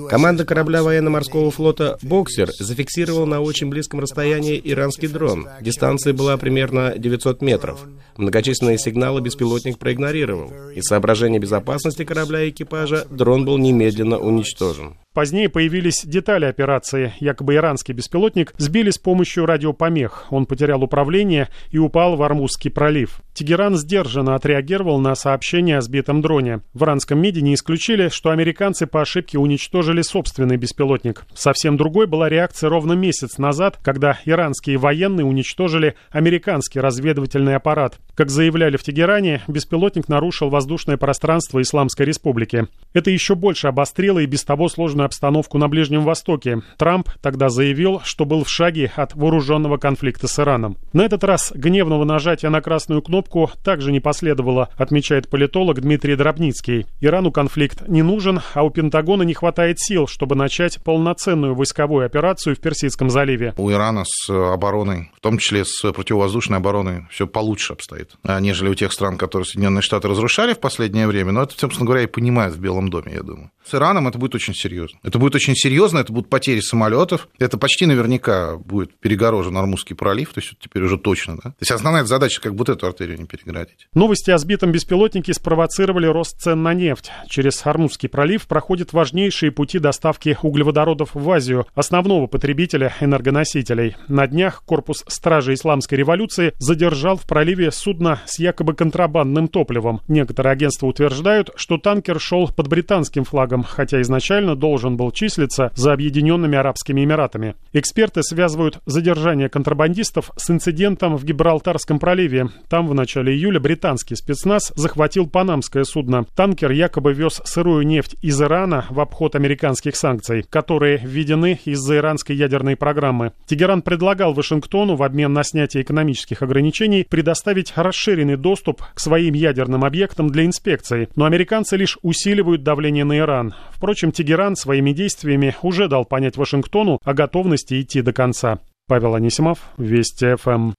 Команда корабля военно-морского флота «Боксер» зафиксировала на очень близком расстоянии иранский дрон. Дистанция была примерно 900 метров. Многочисленные сигналы беспилотник проигнорировал. Из соображения безопасности корабля и экипажа дрон был немедленно уничтожен. Позднее появились детали операции. Якобы иранский беспилотник сбили с помощью радиопомех. Он потерял управление и упал в Армузский пролив. Тегеран сдержанно отреагировал на сообщение о сбитом дроне. В иранском МИДе не исключили, что американцы по ошибке уничтожили собственный беспилотник. Совсем другой была реакция ровно месяц назад, когда иранские военные уничтожили американский разведывательный аппарат. Как заявляли в Тегеране, беспилотник нарушил воздушное пространство Исламской Республики. Это еще больше обострило и без того сложную обстановку на Ближнем Востоке. Трамп тогда заявил, что был в шаге от вооруженного конфликта с Ираном. На этот раз гневного нажатия на красную кнопку также не последовало, отмечает политолог Дмитрий Дробницкий. Ирану конфликт не нужен, а у Пентагона не хватает сил, чтобы начать полноценную войсковую операцию в Персидском заливе. У Ирана с обороной, в том числе с противовоздушной обороной, все получше обстоит, нежели у тех стран, которые Соединенные Штаты разрушали в последнее время. Но это, собственно говоря, и понимают в Белом доме, я думаю. С Ираном это будет очень серьезно. Это будет очень серьезно, это будут потери самолетов. Это почти наверняка будет перегорожен Армузский пролив, то есть это теперь уже точно. Да? То есть основная задача как будто эту артерию не переградить. Новости о сбитом беспилотнике спровоцировали рост цен на нефть. Через Армузский пролив проходят важнейшие пути доставки углеводородов в Азию, основного потребителя энергоносителей. На днях корпус Стражи Исламской революции задержал в проливе судно с якобы контрабандным топливом. Некоторые агентства утверждают, что танкер шел под британским флагом, хотя изначально должен был числиться за Объединенными Арабскими Эмиратами. Эксперты связывают задержание контрабандистов с инцидентом в Гибралтарском проливе. Там в начале июля британский спецназ захватил панамское судно. Танкер якобы вез сырую нефть из Ирана в обход американских санкций, которые введены из-за иранской ядерной программы. Тегеран предлагал Вашингтону в обмен на снятие экономических ограничений предоставить расширенный доступ к своим ядерным объектам для инспекции, но американцы лишь усиливают давление на Иран. Впрочем, Тегеран своими действиями уже дал понять Вашингтону о готовности идти до конца. Павел Анисимов, Вести ФМ.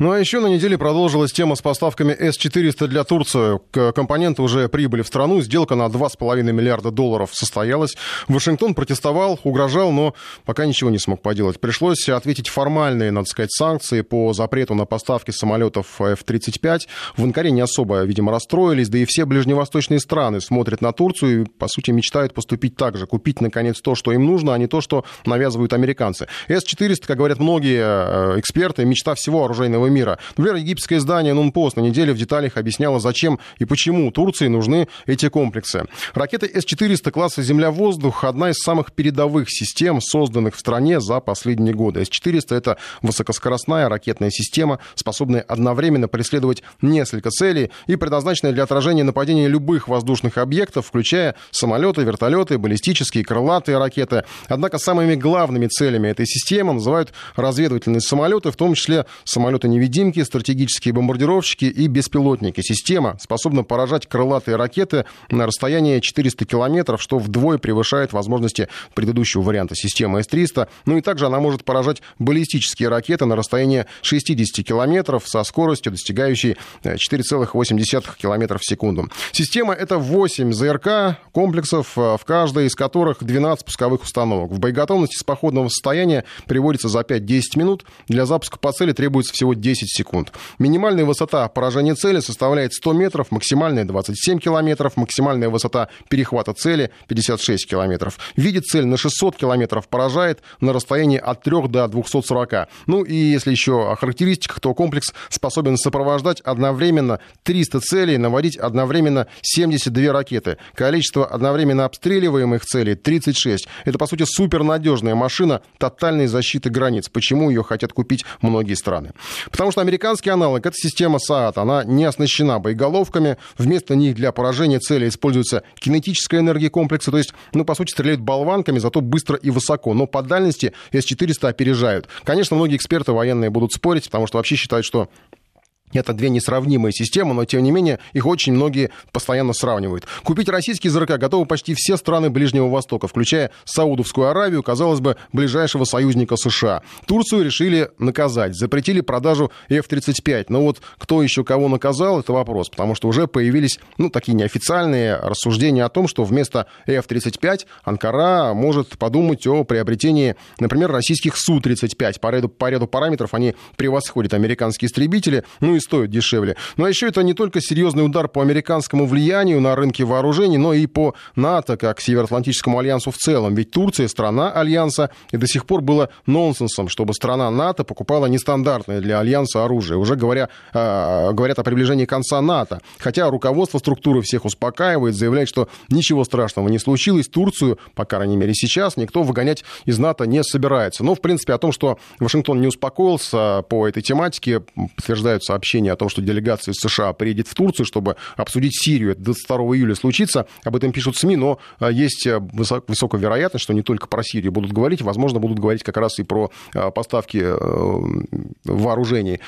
Ну а еще на неделе продолжилась тема с поставками С-400 для Турции. Компоненты уже прибыли в страну. Сделка на 2,5 миллиарда долларов состоялась. Вашингтон протестовал, угрожал, но пока ничего не смог поделать. Пришлось ответить формальные, надо сказать, санкции по запрету на поставки самолетов F-35. В Анкаре не особо, видимо, расстроились. Да и все ближневосточные страны смотрят на Турцию и, по сути, мечтают поступить так же. Купить, наконец, то, что им нужно, а не то, что навязывают американцы. С-400, как говорят многие э, эксперты, мечта всего оружейного мира. Например, египетское издание «Нунпост» на неделе в деталях объясняло, зачем и почему Турции нужны эти комплексы. Ракета С-400 класса «Земля-воздух» — одна из самых передовых систем, созданных в стране за последние годы. С-400 — это высокоскоростная ракетная система, способная одновременно преследовать несколько целей и предназначенная для отражения нападения любых воздушных объектов, включая самолеты, вертолеты, баллистические, крылатые ракеты. Однако самыми главными целями этой системы называют разведывательные самолеты, в том числе самолеты-невидимки, стратегические бомбардировщики и беспилотники. Система способна поражать крылатые ракеты на расстоянии 400 километров, что вдвое превышает возможности предыдущего варианта системы С-300. Ну и также она может поражать баллистические ракеты на расстоянии 60 километров со скоростью, достигающей 4,8 километров в секунду. Система — это 8 ЗРК комплексов, в каждой из которых 12 пусковых установок. В боеготовности с походного состояния приводится за 5 10 минут. Для запуска по цели требуется всего 10 секунд. Минимальная высота поражения цели составляет 100 метров, максимальная 27 километров, максимальная высота перехвата цели 56 километров. Видит цель на 600 километров, поражает на расстоянии от 3 до 240. Ну и если еще о характеристиках, то комплекс способен сопровождать одновременно 300 целей, наводить одновременно 72 ракеты. Количество одновременно обстреливаемых целей 36. Это, по сути, супернадежная машина тотальной защиты границ почему ее хотят купить многие страны. Потому что американский аналог — это система СААТ. Она не оснащена боеголовками. Вместо них для поражения цели используется кинетическая энергия комплекса. То есть, ну, по сути, стреляют болванками, зато быстро и высоко. Но по дальности С-400 опережают. Конечно, многие эксперты военные будут спорить, потому что вообще считают, что Это две несравнимые системы, но тем не менее их очень многие постоянно сравнивают. Купить российский ЗРК готовы почти все страны Ближнего Востока, включая Саудовскую Аравию, казалось бы, ближайшего союзника США. Турцию решили наказать, запретили продажу F-35. Но вот кто еще кого наказал, это вопрос, потому что уже появились ну, такие неофициальные рассуждения о том, что вместо F-35 Анкара может подумать о приобретении, например, российских Су-35. По ряду, по ряду параметров они превосходят американские истребители, ну и стоят дешевле. Ну а еще это не только серьезный удар по американскому влиянию на рынке вооружений, но и по НАТО, как Североатлантическому альянсу в целом. Ведь Турция страна альянса, и до сих пор было нонсенсом, чтобы страна НАТО покупала нестандартное для альянса оружие. Уже говоря, э, говорят о приближении конца НАТО. Хотя руководство структуры всех успокаивает, заявляет, что ничего страшного не случилось. Турцию, по крайней мере сейчас, никто выгонять из НАТО не собирается. Но, в принципе, о том, что Вашингтон не успокоился по этой тематике, подтверждают сообщения о том, что делегация из США приедет в Турцию, чтобы обсудить Сирию. Это 22 июля случится. Об этом пишут СМИ, но э, есть э, высокая вероятность, что не только про Сирию будут говорить, возможно, будут говорить как раз и про э, поставки вооружений,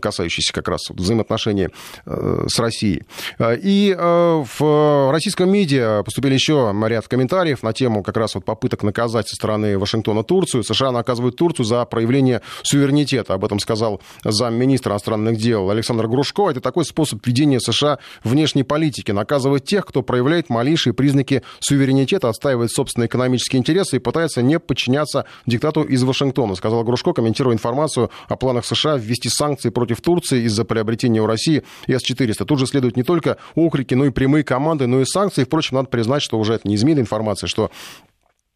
касающиеся как раз взаимоотношений с Россией. И в российском медиа поступили еще ряд комментариев на тему как раз вот попыток наказать со стороны Вашингтона Турцию. США наказывают Турцию за проявление суверенитета. Об этом сказал замминистра иностранных дел Александр Грушко. Это такой способ ведения США внешней политики. Наказывать тех, кто проявляет малейшие признаки суверенитета, отстаивает собственные экономические интересы и пытается не подчиняться диктату из Вашингтона, сказал Грушко, комментируя информацию о планах США ввести санкции против Турции из-за приобретения у России С-400. Тут же следуют не только окрики, но и прямые команды, но и санкции. Впрочем, надо признать, что уже это не изменит информация, что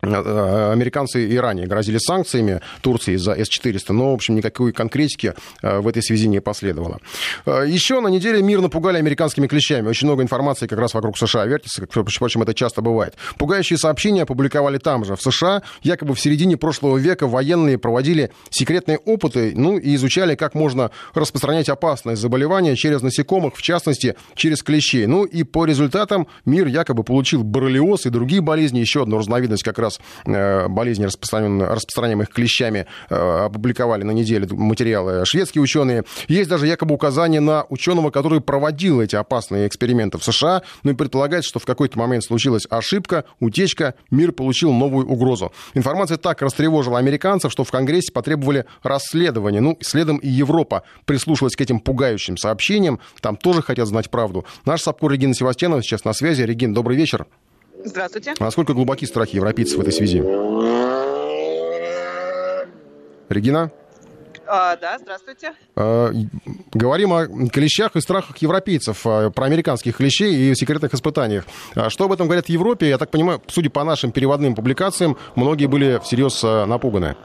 американцы и ранее грозили санкциями Турции за С-400, но, в общем, никакой конкретики э, в этой связи не последовало. Э, Еще на неделе мир напугали американскими клещами. Очень много информации как раз вокруг США вертится, как, впрочем, это часто бывает. Пугающие сообщения опубликовали там же, в США. Якобы в середине прошлого века военные проводили секретные опыты, ну, и изучали, как можно распространять опасные заболевания через насекомых, в частности, через клещей. Ну, и по результатам мир якобы получил боррелиоз и другие болезни, еще одну разновидность как раз э, болезни, распространяемых клещами, э, опубликовали на неделе материалы шведские ученые. Есть даже якобы указание на ученого, который проводил эти опасные эксперименты в США, ну и предполагается, что в какой-то момент случилась ошибка, утечка, мир получил новую угрозу. Информация так растревожила американцев, что в Конгрессе потребовали расследования. Ну, следом и Европа прислушалась к этим пугающим сообщениям. Там тоже хотят знать правду. Наш САПКОР Регина Севастьянова сейчас на связи. Регин, добрый вечер. Здравствуйте. А насколько глубоки страхи европейцев в этой связи? Регина? А, да, здравствуйте. А, говорим о клещах и страхах европейцев, а, про американских клещей и секретных испытаниях. А что об этом говорят в Европе? Я так понимаю, судя по нашим переводным публикациям, многие были всерьез напуганы.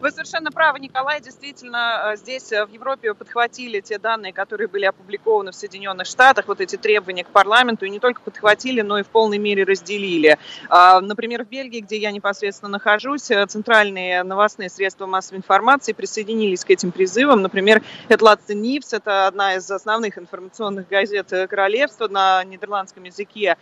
Вы совершенно правы, Николай. Действительно, э, здесь э, в Европе подхватили те данные, которые были опубликованы в Соединенных Штатах, вот эти требования к парламенту, и не только подхватили, но и в полной мере разделили. А, например, в Бельгии, где я непосредственно нахожусь, э, центральные новостные средства массовой информации присоединились к этим призывам. Например, Этлатце Нивс, это одна из основных информационных газет королевства на нидерландском языке,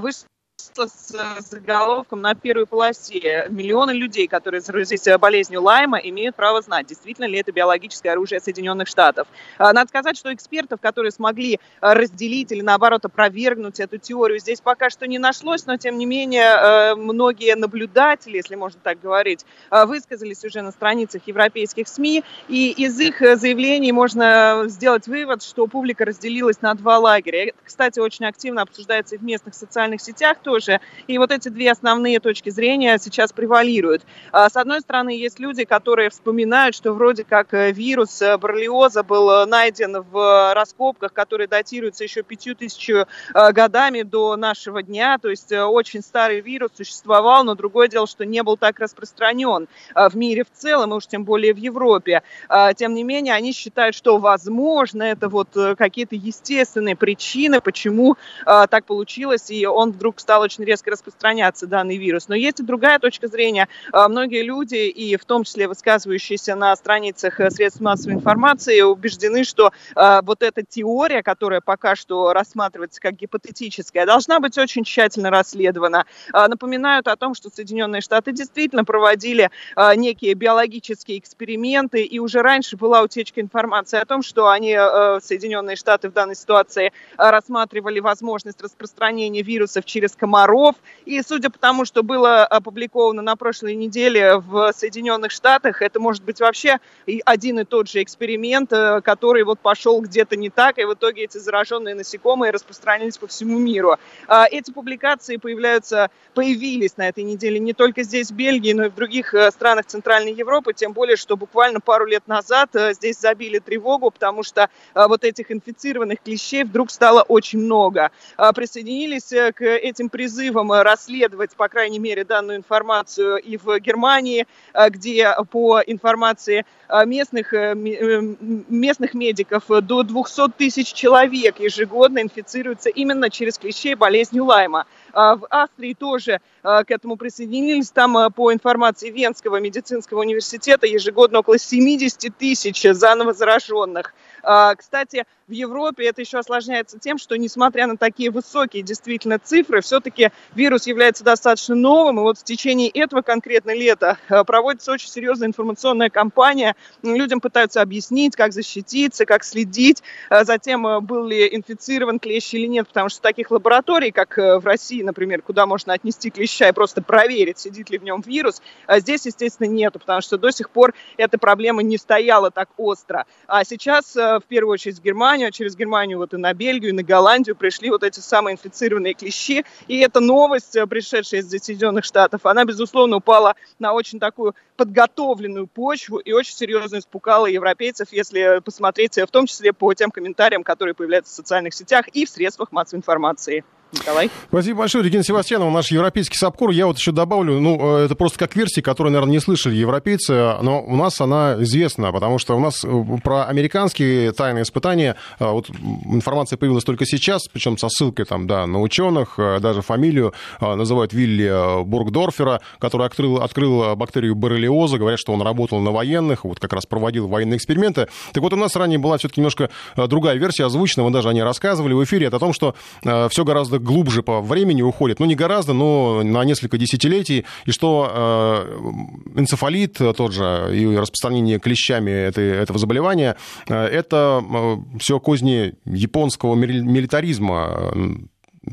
вышла с заголовком на первой полосе. Миллионы людей, которые заразились болезнью Лайма, имеют право знать, действительно ли это биологическое оружие Соединенных Штатов. А, надо сказать, что экспертов, которые смогли а, разделить или, наоборот, опровергнуть эту теорию, здесь пока что не нашлось, но, тем не менее, а, многие наблюдатели, если можно так говорить, высказались уже на страницах европейских СМИ, и из их заявлений можно сделать вывод, что публика разделилась на два лагеря. Это, кстати, очень активно обсуждается и в местных социальных сетях, тоже. И вот эти две основные точки зрения сейчас превалируют. А, с одной стороны, есть люди, которые вспоминают, что вроде как э, вирус э, боррелиоза был э, найден в раскопках, которые датируются еще пятью тысячу годами до нашего дня. То есть очень старый вирус существовал, но другое дело, что не был так распространен в мире в целом, и уж тем более в Европе. А, тем не менее, они считают, что возможно это вот какие-то естественные причины, почему так получилось, и он вдруг стал стал очень резко распространяться данный вирус. Но есть и другая точка зрения. Многие люди, и в том числе высказывающиеся на страницах средств массовой информации, убеждены, что вот эта теория, которая пока что рассматривается как гипотетическая, должна быть очень тщательно расследована. Напоминают о том, что Соединенные Штаты действительно проводили некие биологические эксперименты, и уже раньше была утечка информации о том, что они, Соединенные Штаты в данной ситуации, рассматривали возможность распространения вирусов через комаров. И судя по тому, что было опубликовано на прошлой неделе в Соединенных Штатах, это может быть вообще один и тот же эксперимент, э, который вот пошел где-то не так, и в итоге эти зараженные насекомые распространились по всему миру. А, эти публикации появляются, появились на этой неделе не только здесь, в Бельгии, но и в других э, странах Центральной Европы, тем более, что буквально пару лет назад э, здесь забили тревогу, потому что вот этих инфицированных клещей вдруг стало очень много. Присоединились к этим призывам расследовать, по крайней мере, данную информацию и в Германии, где по информации местных, местных медиков до 200 тысяч человек ежегодно инфицируются именно через клещей болезнью Лайма. А, в Австрии тоже а, к этому присоединились. Там, а, по информации Венского медицинского университета, ежегодно около 70 тысяч заново зараженных. Кстати, в Европе это еще осложняется тем, что несмотря на такие высокие действительно цифры, все-таки вирус является достаточно новым. И вот в течение этого конкретно лета проводится очень серьезная информационная кампания. Людям пытаются объяснить, как защититься, как следить за тем, был ли инфицирован клещ или нет, потому что таких лабораторий, как в России, например, куда можно отнести клеща и просто проверить, сидит ли в нем вирус, здесь, естественно, нету, потому что до сих пор эта проблема не стояла так остро. А сейчас, э, в первую очередь, в Германию, а через Германию вот и на Бельгию, и на Голландию пришли вот эти самые инфицированные клещи. И эта новость, э, пришедшая из Соединенных Штатов, она, безусловно, упала на очень такую подготовленную почву и очень серьезно испугала европейцев, если посмотреть, в том числе по тем комментариям, которые появляются в социальных сетях и в средствах массовой информации. Николай. Спасибо большое, Регина Севастьянова, наш европейский САПКОР. Я вот еще добавлю, ну, э, это просто как версия, которую, наверное, не слышали европейцы, но у нас она известна, потому что у нас э, про американские тайные испытания, э, вот информация появилась только сейчас, причем со ссылкой там, да, на ученых, даже фамилию называют Вилли Бургдорфера, который открыл, открыл бактерию боррелиоза, говорят, что он работал на военных, вот как раз проводил военные эксперименты. Так вот, у нас ранее была все-таки немножко другая версия озвучена, мы даже о ней рассказывали в эфире, это о том, что все гораздо глубже по времени уходит, ну не гораздо, но на несколько десятилетий, и что э, энцефалит тот же и распространение клещами этой, этого заболевания, э, это э, все козни японского милитаризма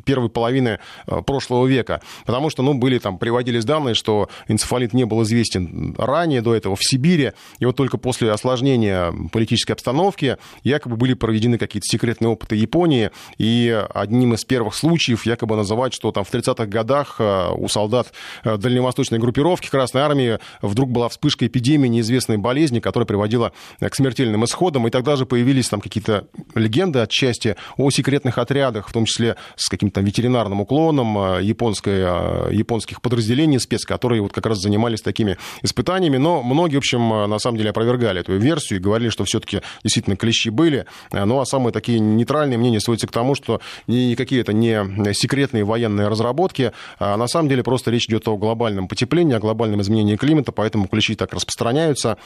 первой половины э, прошлого века. Потому что, ну, были там, приводились данные, что энцефалит не был известен ранее, до этого в Сибири, и вот только после осложнения политической обстановки якобы были проведены какие-то секретные опыты Японии, и одним из первых случаев якобы называть, что там в 30-х годах э, у солдат э, дальневосточной группировки Красной Армии вдруг была вспышка эпидемии неизвестной болезни, которая приводила к смертельным исходам, и тогда же появились там какие-то легенды отчасти о секретных отрядах, в том числе с каким-то ветеринарным уклоном а, японской, а, японских подразделений спец, которые вот как раз занимались такими испытаниями. Но многие, в общем, а, на самом деле опровергали эту версию и говорили, что все-таки действительно клещи были. Ну а самые такие нейтральные мнения сводятся к тому, что никакие это не секретные военные разработки, а на самом деле просто речь идет о глобальном потеплении, о глобальном изменении климата, поэтому клещи так распространяются.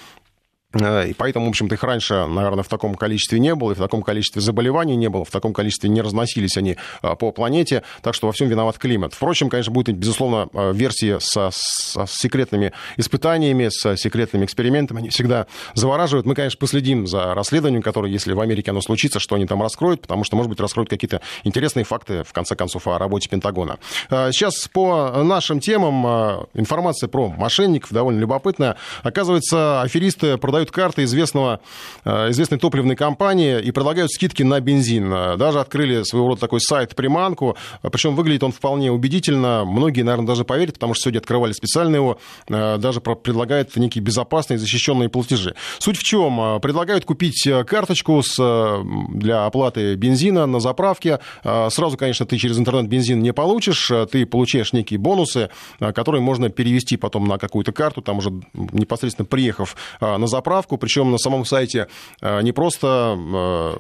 Э, и поэтому, в общем-то, их раньше, наверное, в таком количестве не было, и в таком количестве заболеваний не было, в таком количестве не разносились они э, по планете, так что во всем виноват климат. Впрочем, конечно, будет, безусловно, э, версии со, со секретными испытаниями, с секретными экспериментами, они всегда завораживают. Мы, конечно, последим за расследованием, которое, если в Америке оно случится, что они там раскроют, потому что, может быть, раскроют какие-то интересные факты, в конце концов, о работе Пентагона. Сейчас по нашим темам информация про мошенников довольно любопытная. Оказывается, аферисты продают продают карты известного, э, известной топливной компании и предлагают скидки на бензин. Э, даже открыли своего рода такой сайт-приманку, э, причем выглядит он вполне убедительно. Многие, наверное, даже поверят, потому что сегодня открывали специально его, даже предлагают некие безопасные защищенные платежи. Суть в чем? Предлагают купить карточку с, для оплаты бензина на заправке. Сразу, конечно, ты через интернет бензин не получишь, ты получаешь некие бонусы, которые можно перевести потом на какую-то карту, там уже непосредственно приехав на заправку, причем на самом сайте э, не просто э,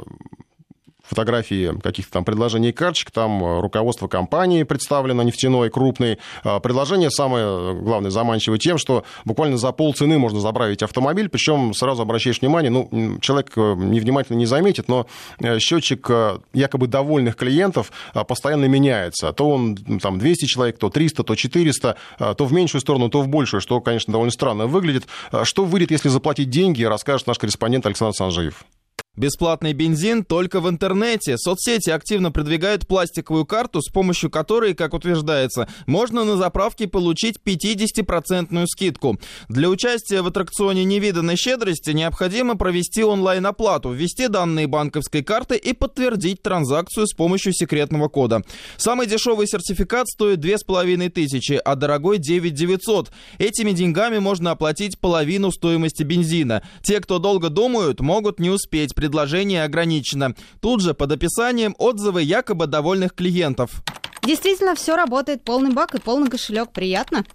фотографии каких-то там предложений карточек, там руководство компании представлено нефтяной, крупной. Предложение самое, главное, заманчивое тем, что буквально за полцены можно заправить автомобиль, причем сразу обращаешь внимание, ну, человек невнимательно не заметит, но счетчик якобы довольных клиентов постоянно меняется. То он там 200 человек, то 300, то 400, то в меньшую сторону, то в большую, что, конечно, довольно странно выглядит. Что выйдет, если заплатить деньги, расскажет наш корреспондент Александр Санжиев. Бесплатный бензин только в интернете. Соцсети активно продвигают пластиковую карту, с помощью которой, как утверждается, можно на заправке получить 50% скидку. Для участия в аттракционе невиданной щедрости необходимо провести онлайн-оплату, ввести данные банковской карты и подтвердить транзакцию с помощью секретного кода. Самый дешевый сертификат стоит 2500, а дорогой 9900. Этими деньгами можно оплатить половину стоимости бензина. Те, кто долго думают, могут не успеть предложение ограничено. Тут же под описанием отзывы якобы довольных клиентов. Действительно, все работает, полный бак и полный кошелек. Приятно.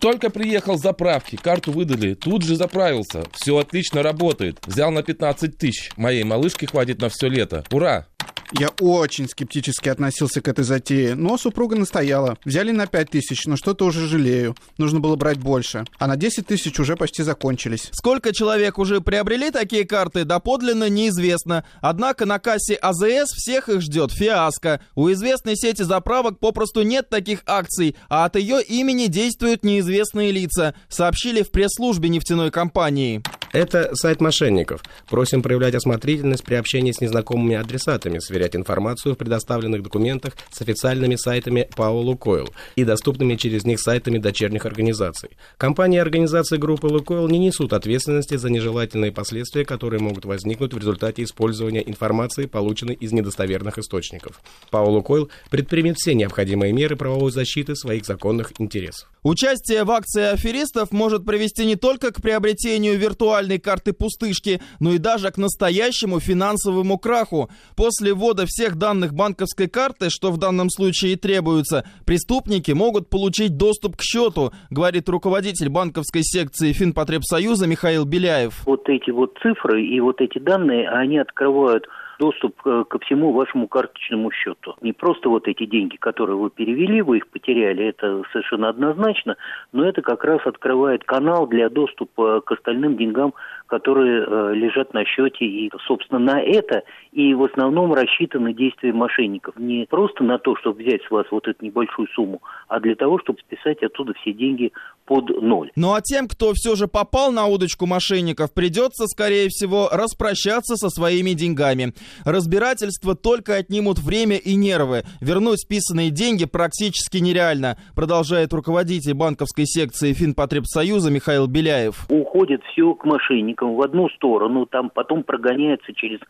Только приехал с заправки, карту выдали, тут же заправился. Все отлично работает. Взял на 15 тысяч. Моей малышке хватит на все лето. Ура! Я очень скептически относился к этой затее, но супруга настояла. Взяли на 5 тысяч, но что-то уже жалею. Нужно было брать больше. А на 10 тысяч уже почти закончились. Сколько человек уже приобрели такие карты, доподлинно неизвестно. Однако на кассе АЗС всех их ждет фиаско. У известной сети заправок попросту нет таких акций, а от ее имени действуют неизвестные лица, сообщили в пресс-службе нефтяной компании. Это сайт мошенников. Просим проявлять осмотрительность при общении с незнакомыми адресатами, сверять информацию в предоставленных документах с официальными сайтами ПАО «Лукойл» и доступными через них сайтами дочерних организаций. Компании и организации группы «Лукойл» не несут ответственности за нежелательные последствия, которые могут возникнуть в результате использования информации, полученной из недостоверных источников. ПАО «Лукойл» предпримет все необходимые меры правовой защиты своих законных интересов. Участие в акции аферистов может привести не только к приобретению виртуальной карты пустышки, но и даже к настоящему финансовому краху. После ввода всех данных банковской карты, что в данном случае и требуется, преступники могут получить доступ к счету, говорит руководитель банковской секции Финпотребсоюза Михаил Беляев. Вот эти вот цифры и вот эти данные, они открывают доступ ко всему вашему карточному счету. Не просто вот эти деньги, которые вы перевели, вы их потеряли, это совершенно однозначно, но это как раз открывает канал для доступа к остальным деньгам, которые э, лежат на счете. И, собственно, на это и в основном рассчитаны действия мошенников. Не просто на то, чтобы взять с вас вот эту небольшую сумму, а для того, чтобы списать оттуда все деньги под ноль. Ну а тем, кто все же попал на удочку мошенников, придется, скорее всего, распрощаться со своими деньгами. Разбирательства только отнимут время и нервы. Вернуть списанные деньги практически нереально, продолжает руководитель банковской секции Финпотребсоюза Михаил Беляев. Уходит все к мошенникам в одну сторону, там потом прогоняется через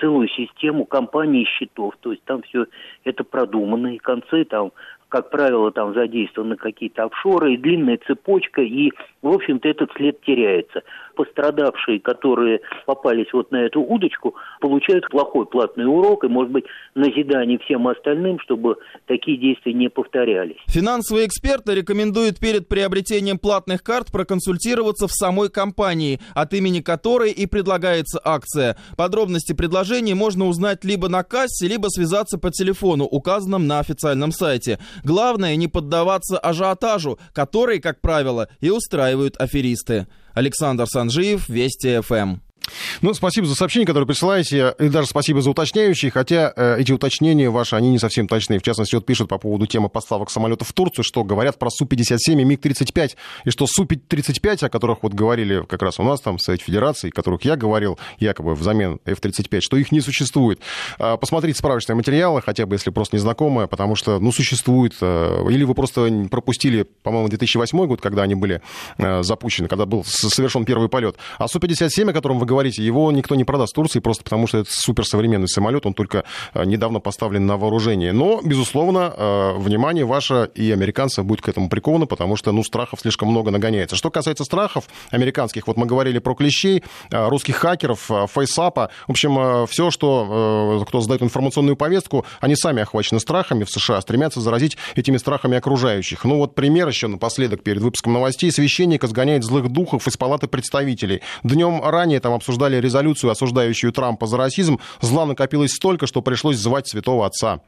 целую систему компаний счетов, то есть там все это продумано, и концы там как правило, там задействованы какие-то офшоры, и длинная цепочка, и, в общем-то, этот след теряется. Пострадавшие, которые попались вот на эту удочку, получают плохой платный урок и, может быть, назидание всем остальным, чтобы такие действия не повторялись. Финансовые эксперты рекомендуют перед приобретением платных карт проконсультироваться в самой компании, от имени которой и предлагается акция. Подробности предложений можно узнать либо на кассе, либо связаться по телефону, указанном на официальном сайте. Главное не поддаваться ажиотажу, который, как правило, и устраивают аферисты. Александр Санжиев, Вести ФМ. Ну, спасибо за сообщение, которое присылаете, и даже спасибо за уточняющие, хотя э, эти уточнения ваши, они не совсем точные. В частности, вот пишут по поводу темы поставок самолетов в Турцию, что говорят про Су-57 и МиГ-35, и что Су-35, о которых вот говорили как раз у нас там в Совете Федерации, которых я говорил, якобы взамен F-35, что их не существует. Э, посмотрите справочные материалы, хотя бы если просто незнакомые, потому что, ну, существует, э, или вы просто пропустили, по-моему, 2008 год, когда они были э, запущены, когда был совершен первый полет. А Су-57, о котором вы говорите, его никто не продаст Турции просто потому, что это суперсовременный самолет, он только э, недавно поставлен на вооружение. Но, безусловно, э, внимание ваше и американцев будет к этому приковано, потому что, ну, страхов слишком много нагоняется. Что касается страхов американских, вот мы говорили про клещей, э, русских хакеров, фейсапа, в общем, все, что, кто задает информационную повестку, они сами охвачены страхами в США, стремятся заразить этими страхами окружающих. Ну, вот пример еще напоследок перед выпуском новостей. Священник изгоняет злых духов из палаты представителей. Днем ранее там обсуждали резолюцию, осуждающую Трампа за расизм, зла накопилось столько, что пришлось звать святого отца.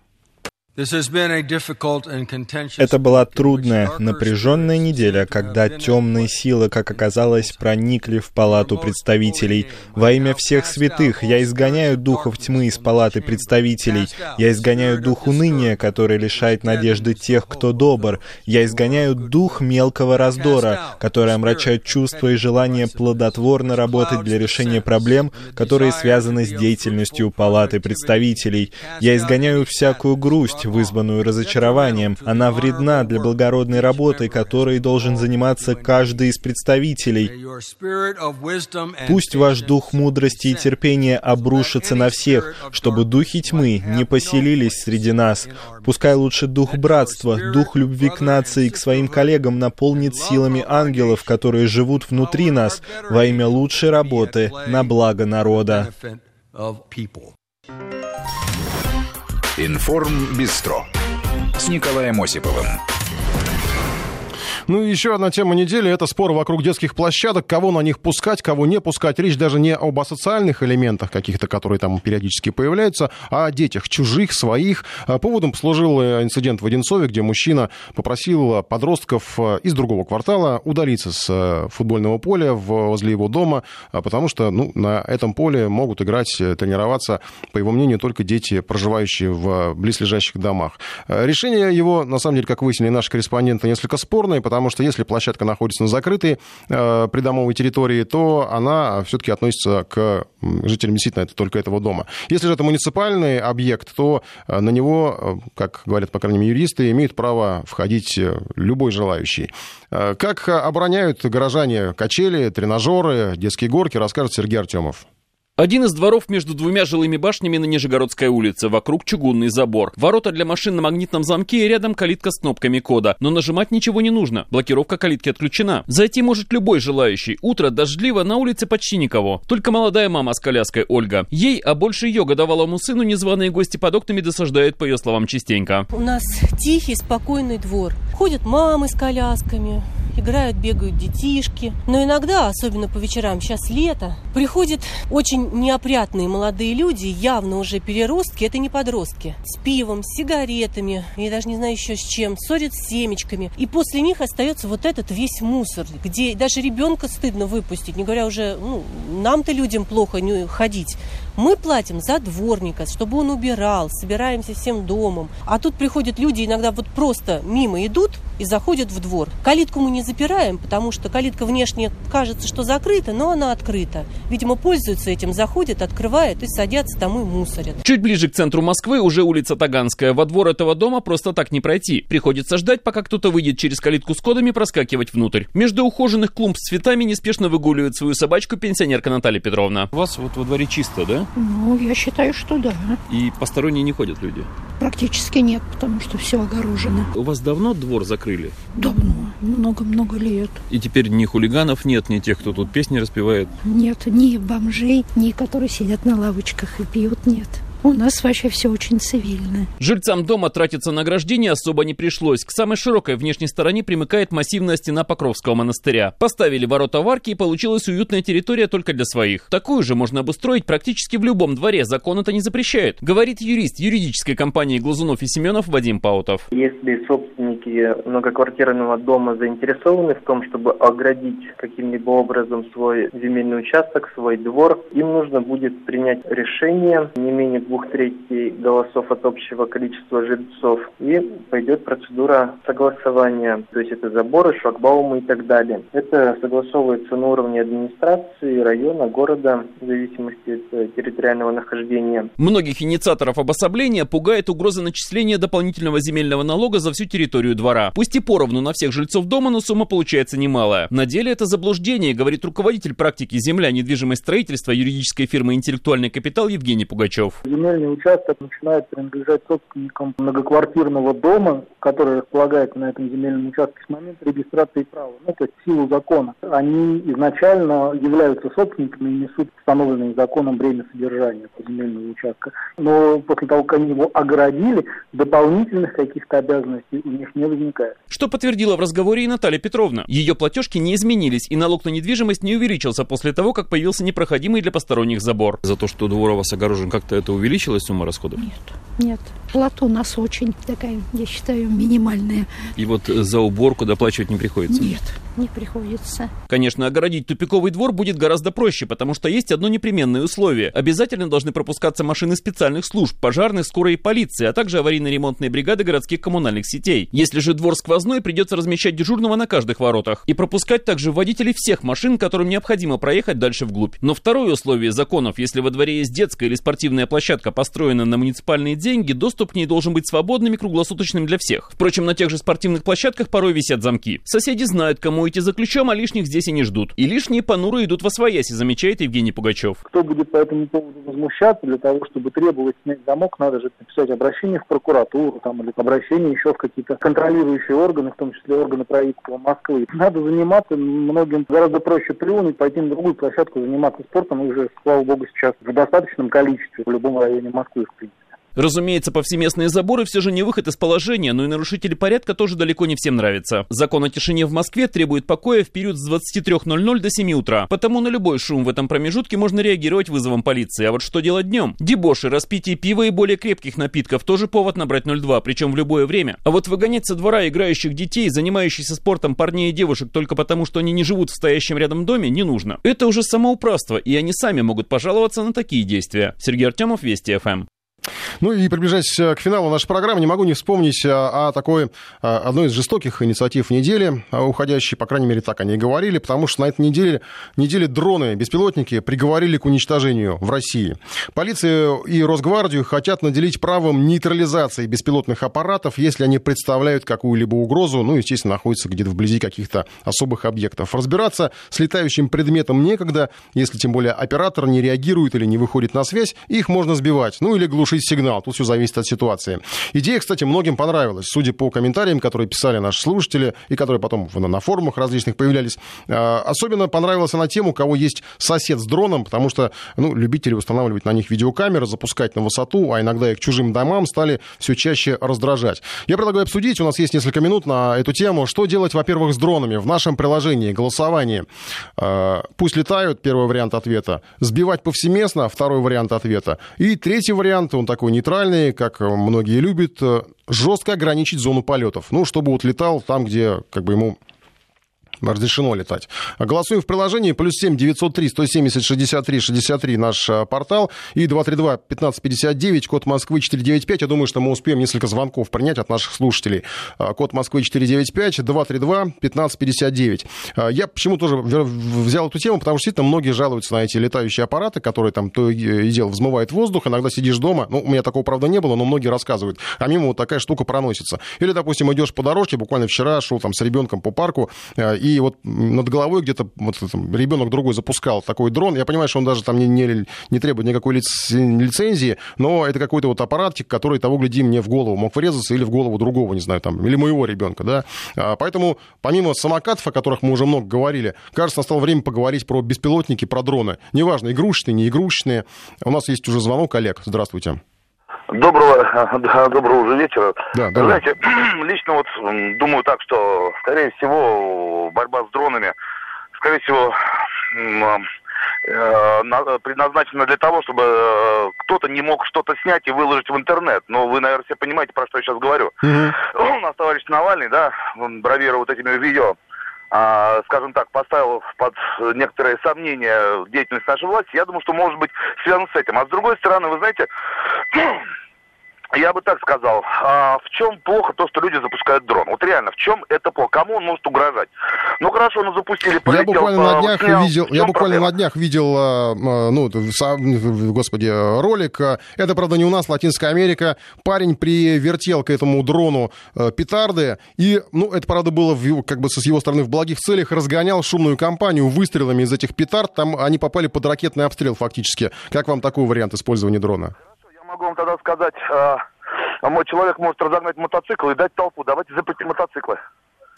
Это была трудная, напряженная неделя, когда темные силы, как оказалось, проникли в палату представителей. Во имя всех святых я изгоняю духов тьмы из палаты представителей. Я изгоняю дух уныния, который лишает надежды тех, кто добр. Я изгоняю дух мелкого раздора, который омрачает чувства и желание плодотворно работать для решения проблем, которые связаны с деятельностью палаты представителей. Я изгоняю всякую грусть, вызванную разочарованием. Она вредна для благородной работы, которой должен заниматься каждый из представителей. Пусть ваш дух мудрости и терпения обрушится на всех, чтобы духи тьмы не поселились среди нас. Пускай лучше дух братства, дух любви к нации и к своим коллегам наполнит силами ангелов, которые живут внутри нас, во имя лучшей работы на благо народа. Информ Бистро с Николаем Осиповым. Ну и еще одна тема недели – это спор вокруг детских площадок, кого на них пускать, кого не пускать. Речь даже не об асоциальных элементах каких-то, которые там периодически появляются, а о детях, чужих, своих. А поводом послужил э, инцидент в Одинцове, где мужчина попросил подростков э, из другого квартала удалиться с э, футбольного поля возле его дома, а потому что ну, на этом поле могут играть, тренироваться, по его мнению, только дети, проживающие в близлежащих домах. Решение его, на самом деле, как выяснили наши корреспонденты, несколько спорное, потому потому что если площадка находится на закрытой э, придомовой территории, то она все-таки относится к жителям действительно это только этого дома. Если же это муниципальный объект, то э, на него, э, как говорят, по крайней мере, юристы, имеет право входить э, любой желающий. Как обороняют горожане качели, тренажеры, детские горки, расскажет Сергей Артемов. Один из дворов между двумя жилыми башнями на Нижегородской улице. Вокруг чугунный забор. Ворота для машин на магнитном замке и рядом калитка с кнопками кода. Но нажимать ничего не нужно. Блокировка калитки отключена. Зайти может любой желающий. Утро дождливо, на улице почти никого. Только молодая мама с коляской Ольга. Ей, а больше ее годовалому сыну, незваные гости под окнами досаждают, по ее словам, частенько. У нас тихий, спокойный двор. Ходят мамы с колясками, играют, бегают детишки. Но иногда, особенно по вечерам, сейчас лето, приходят очень неопрятные молодые люди, явно уже переростки, это не подростки, с пивом, с сигаретами, я даже не знаю еще с чем, ссорят с семечками. И после них остается вот этот весь мусор, где даже ребенка стыдно выпустить, не говоря уже, ну, нам-то людям плохо не ходить. Мы платим за дворника, чтобы он убирал, собираемся всем домом. А тут приходят люди, иногда вот просто мимо идут и заходят в двор. Калитку мы не запираем, потому что калитка внешне кажется, что закрыта, но она открыта. Видимо, пользуются этим, заходят, открывают и садятся там и мусорят. Чуть ближе к центру Москвы уже улица Таганская. Во двор этого дома просто так не пройти. Приходится ждать, пока кто-то выйдет через калитку с кодами, проскакивать внутрь. Между ухоженных клумб с цветами неспешно выгуливает свою собачку пенсионерка Наталья Петровна. У вас вот во дворе чисто, да? Ну, я считаю, что да. И посторонние не ходят люди? Практически нет, потому что все огорожено. У вас давно двор закрыли? Давно, много-много лет. И теперь ни хулиганов нет, ни тех, кто тут песни распевает? Нет, ни бомжей, ни которые сидят на лавочках и пьют, нет. У нас вообще все очень цивильно. Жильцам дома тратиться на ограждение особо не пришлось. К самой широкой внешней стороне примыкает массивная стена Покровского монастыря. Поставили ворота в арке и получилась уютная территория только для своих. Такую же можно обустроить практически в любом дворе, закон это не запрещает. Говорит юрист юридической компании Глазунов и Семенов Вадим Паутов. Если собственники многоквартирного дома заинтересованы в том, чтобы оградить каким-либо образом свой земельный участок, свой двор, им нужно будет принять решение не менее двух двух третей голосов от общего количества жильцов, и пойдет процедура согласования, то есть это заборы, шлагбаумы и так далее. Это согласовывается на уровне администрации, района, города, в зависимости от э, территориального нахождения. Многих инициаторов обособления пугает угроза начисления дополнительного земельного налога за всю территорию двора. Пусть и поровну на всех жильцов дома, но сумма получается немалая. На деле это заблуждение, говорит руководитель практики земля, недвижимость строительства юридической фирмы «Интеллектуальный капитал» Евгений Пугачев земельный участок начинает принадлежать собственникам многоквартирного дома, который располагается на этом земельном участке с момента регистрации права, ну, то есть в силу закона. Они изначально являются собственниками и несут установленное законом бремя содержания земельного участка. Но после того, как они его огородили, дополнительных каких-то обязанностей у них не возникает. Что подтвердила в разговоре и Наталья Петровна. Ее платежки не изменились, и налог на недвижимость не увеличился после того, как появился непроходимый для посторонних забор. За то, что двор у вас огорожен, как-то это увеличилась сумма расходов? Нет, нет. Плата у нас очень такая, я считаю, минимальная. И вот за уборку доплачивать не приходится? Нет, не приходится. Конечно, огородить тупиковый двор будет гораздо проще, потому что есть одно непременное условие. Обязательно должны пропускаться машины специальных служб, пожарных, скорой и полиции, а также аварийно-ремонтные бригады городских коммунальных сетей. Если же двор сквозной, придется размещать дежурного на каждых воротах и пропускать также водителей всех машин, которым необходимо проехать дальше вглубь. Но второе условие законов, если во дворе есть детская или спортивная площадка, построена на муниципальные деньги, доступ к ней должен быть свободным и круглосуточным для всех. Впрочем, на тех же спортивных площадках порой висят замки. Соседи знают, кому идти за ключом, а лишних здесь и не ждут. И лишние понуро идут во свояси, замечает Евгений Пугачев. Кто будет по этому поводу возмущаться, для того, чтобы требовать снять замок, надо же написать обращение в прокуратуру там, или обращение еще в какие-то контролирующие органы, в том числе органы правительства Москвы. Надо заниматься многим гораздо проще плюнуть, пойти на другую площадку, заниматься спортом, и уже, слава богу, сейчас в достаточном количестве в любом районе Москвы, в принципе. Разумеется, повсеместные заборы все же не выход из положения, но и нарушители порядка тоже далеко не всем нравятся. Закон о тишине в Москве требует покоя в период с 23.00 до 7 утра. Потому на любой шум в этом промежутке можно реагировать вызовом полиции. А вот что делать днем? Дебоши, распитие пива и более крепких напитков тоже повод набрать 02, причем в любое время. А вот выгонять со двора играющих детей, занимающихся спортом парней и девушек только потому, что они не живут в стоящем рядом доме, не нужно. Это уже самоуправство, и они сами могут пожаловаться на такие действия. Сергей Артемов, Вести ФМ. Ну и приближаясь к финалу нашей программы, не могу не вспомнить о, о такой, одной из жестоких инициатив недели, уходящей, по крайней мере, так они и говорили, потому что на этой неделе, неделе дроны, беспилотники приговорили к уничтожению в России. Полиция и Росгвардию хотят наделить правом нейтрализации беспилотных аппаратов, если они представляют какую-либо угрозу, ну, естественно, находятся где-то вблизи каких-то особых объектов. Разбираться с летающим предметом некогда, если тем более оператор не реагирует или не выходит на связь, их можно сбивать, ну или глушить сигнал. Тут все зависит от ситуации. Идея, кстати, многим понравилась. Судя по комментариям, которые писали наши слушатели и которые потом на форумах различных появлялись. Особенно понравилась она тем, у кого есть сосед с дроном, потому что ну, любители устанавливать на них видеокамеры, запускать на высоту, а иногда и к чужим домам стали все чаще раздражать. Я предлагаю обсудить, у нас есть несколько минут на эту тему, что делать, во-первых, с дронами в нашем приложении, голосовании. Пусть летают, первый вариант ответа. Сбивать повсеместно, второй вариант ответа. И третий вариант, он такой нейтральный, как многие любят, жестко ограничить зону полетов. Ну, чтобы вот летал там, где как бы ему разрешено летать. Голосуем в приложении. Плюс 7 903 170 63 63 наш портал. И 232 15 59, код Москвы 495. Я думаю, что мы успеем несколько звонков принять от наших слушателей. Код Москвы 495 232 15 59. Я почему тоже взял эту тему, потому что действительно многие жалуются на эти летающие аппараты, которые там то и дело взмывают воздух. Иногда сидишь дома. Ну, у меня такого, правда, не было, но многие рассказывают. А мимо вот такая штука проносится. Или, допустим, идешь по дорожке, буквально вчера шел там с ребенком по парку, и вот над головой где-то вот, ребенок другой запускал такой дрон. Я понимаю, что он даже там не, не, не требует никакой лицензии, но это какой-то вот аппаратик, который того, гляди, мне в голову мог врезаться или в голову другого, не знаю, там, или моего ребенка, да. А, поэтому, помимо самокатов, о которых мы уже много говорили, кажется, настало время поговорить про беспилотники, про дроны. Неважно, игрушечные, не игрушечные. У нас есть уже звонок, Олег. Здравствуйте. Доброго, доброго уже вечера. Да, да. Знаете, лично вот думаю так, что, скорее всего, борьба с дронами, скорее всего, предназначена для того, чтобы кто-то не мог что-то снять и выложить в интернет. Но вы, наверное, все понимаете, про что я сейчас говорю. Угу. У нас товарищ Навальный, да, он бравирует этими видео, а, скажем так, поставил под некоторые сомнения деятельность нашей власти, я думаю, что может быть связано с этим. А с другой стороны, вы знаете, я бы так сказал, а в чем плохо то, что люди запускают дрон? Вот реально, в чем это плохо? Кому он может угрожать? Ну хорошо, ну запустили, полетел, Я буквально на днях снял. видел, я буквально на днях видел, а, а, ну, господи, ролик. Это, правда, не у нас, Латинская Америка. Парень привертел к этому дрону э, петарды, и, ну, это, правда, было в, как бы с его стороны в благих целях, разгонял шумную компанию выстрелами из этих петард. Там они попали под ракетный обстрел фактически. Как вам такой вариант использования дрона? Могу вам тогда сказать, а мой человек может разогнать мотоцикл и дать толпу. Давайте запретим мотоциклы.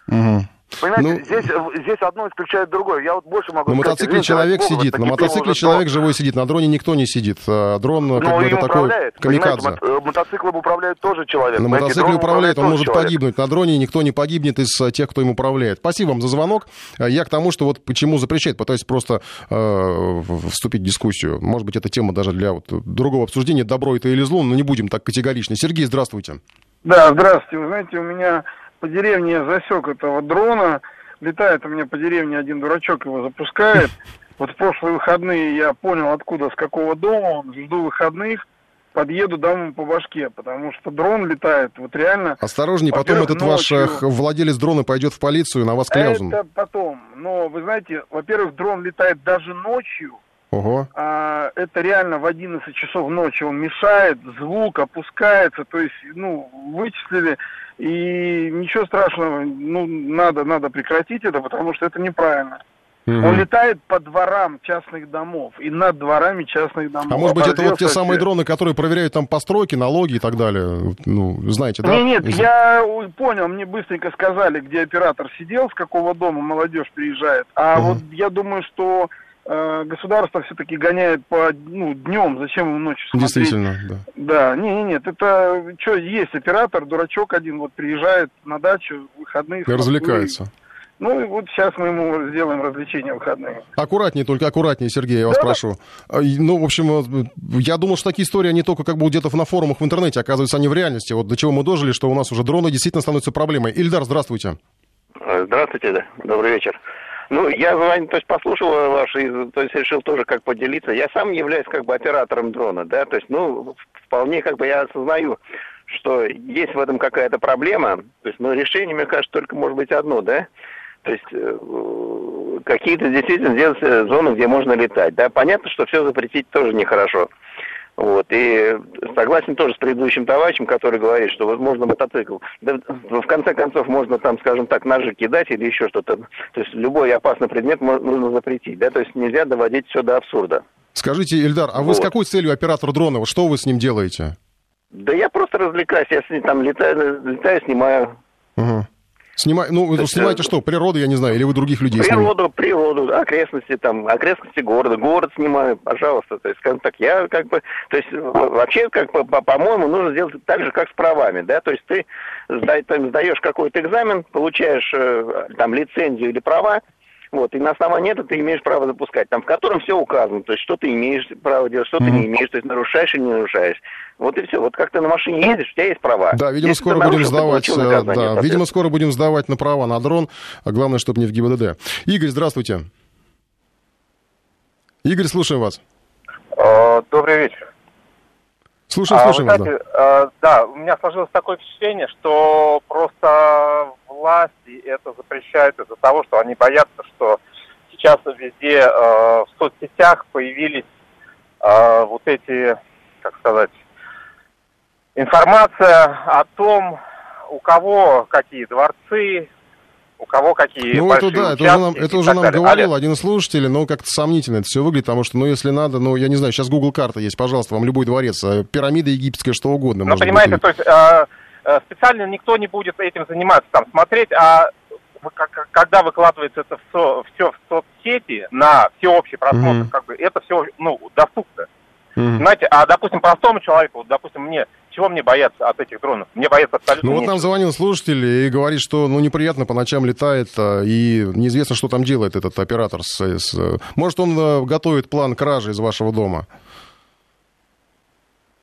Угу. Понимаете, Ну- здесь, здесь одно исключает другое. Я вот больше могу На сказать. мотоцикле Извините, человек бога, сидит, на мотоцикле человек живой сидит, на дроне никто не сидит. А Дрон, как Но бы, это такой камикадзе. Э, мотоциклом управляет тоже человек. На мотоцикле управляет, он может человек. погибнуть. На дроне никто не погибнет из э, тех, кто им управляет. Спасибо вам за звонок. Э, Я к тому, что вот почему запрещает, пытаюсь просто э, вступить в дискуссию. Может быть, это тема даже для вот другого обсуждения, добро это или зло, но не будем так категорично. Сергей, здравствуйте. Да, здравствуйте. Вы знаете, у меня по деревне я засек этого дрона. Летает у меня по деревне один дурачок, его запускает. Вот в прошлые выходные я понял, откуда, с какого дома он. Жду выходных, подъеду домой по башке, потому что дрон летает вот реально. Осторожней, потом этот ваш э, ночью. владелец дрона пойдет в полицию, на вас кляузом. Это потом. Но вы знаете, во-первых, дрон летает даже ночью. Ого. А, это реально в 11 часов ночи он мешает, звук опускается, то есть, ну, вычислили, и ничего страшного, ну, надо, надо прекратить это, потому что это неправильно. Мгм. Он летает по дворам частных домов и над дворами частных домов. А может быть, это вот те самые дроны, которые проверяют там постройки, налоги и так далее? Ну, знаете, да? Не, нет, Из- я понял, мне быстренько сказали, где оператор сидел, с какого дома молодежь приезжает. А вот я думаю, что государство все-таки гоняет по ну, днем, зачем ему ночью смотреть? Действительно, да. Да, не, не, нет, это что, есть оператор, дурачок один, вот приезжает на дачу, выходные. И развлекается. Ну, и вот сейчас мы ему сделаем развлечения в выходные. Аккуратнее, только аккуратнее, Сергей, я вас Да. прошу. А, Ну, в общем, э, я думал, что такие истории, они только как бы где-то на форумах в интернете, оказывается, они в реальности. Вот до чего мы дожили, что у нас уже дроны действительно становятся проблемой. Ильдар, здравствуйте. Здравствуйте, да. добрый вечер. Ну, я Вань, то есть послушал ваш, и, то есть решил тоже как поделиться. Я сам являюсь как бы оператором дрона, да, то есть, ну, вполне как бы я осознаю, что есть в этом какая-то проблема. То есть, ну, решение, мне кажется, только может быть одно, да. То есть э, какие-то действительно сделать э, зоны, где можно летать. Да, понятно, что все запретить тоже нехорошо. Вот. И согласен тоже с предыдущим товарищем, который говорит, что возможно мотоцикл. Да, в конце концов, можно там, скажем так, ножи кидать или еще что-то. То есть любой опасный предмет нужно запретить. Да? То есть нельзя доводить все до абсурда. Скажите, Ильдар, а вы с Вот. какой целью оператор дрона? Вот Что вы с ним делаете? Да я просто развлекаюсь. Я с ним там летаю, летаю снимаю. Ага. Снимай, ну, вы есть, снимаете э, что, природу, я не знаю, или вы других людей снимаете? Природу, природу, окрестности там, окрестности города, город снимаю, пожалуйста. То есть, скажем так, я как бы, то есть, в- вообще, как бы, по- по-моему, нужно сделать так же, как с правами, да, то есть ты там, сдаешь какой-то экзамен, получаешь э, там лицензию или права, вот, и на основании этого ты имеешь право запускать, там, в котором все указано, то есть, что ты имеешь право делать, что ты не имеешь, то есть, нарушаешь или не нарушаешь. Вот и все. Вот как ты на машине едешь, у тебя есть права. Да, видимо, Если скоро будем нарушил, сдавать, э, наказание, да, видимо, скоро будем сдавать на права на дрон, а главное, чтобы не в ГИБДД. Игорь, здравствуйте. Игорь, слушаем вас. Э, Добрый вечер. А, вы вас, да. знаете, э, да, у меня сложилось такое впечатление, что просто власти это запрещают из-за того, что они боятся, что сейчас везде э, в соцсетях появились э, вот эти, как сказать, информация о том, у кого какие дворцы, у кого какие Ну, это большие да, это уже нам, это уже нам далее. говорил Олег, один из слушателей, но как-то сомнительно это все выглядит, потому что, ну, если надо, ну, я не знаю, сейчас Google карта есть, пожалуйста, вам любой дворец, э, пирамида египетская, что угодно. Ну, может быть. понимаете, то есть э, э, специально никто не будет этим заниматься, там, смотреть, а когда выкладывается это все, все в соцсети на всеобщий просмотр, Мгм. как бы это все, ну, доступно. Мгм. Знаете, а, допустим, простому человеку, вот, допустим, мне, чего мне бояться от этих дронов? Мне бояться абсолютно Ну вот нечего. нам звонил слушатель и говорит, что ну неприятно по ночам летает, а, и неизвестно, что там делает этот оператор. С, с- может, он э, готовит план кражи из вашего дома?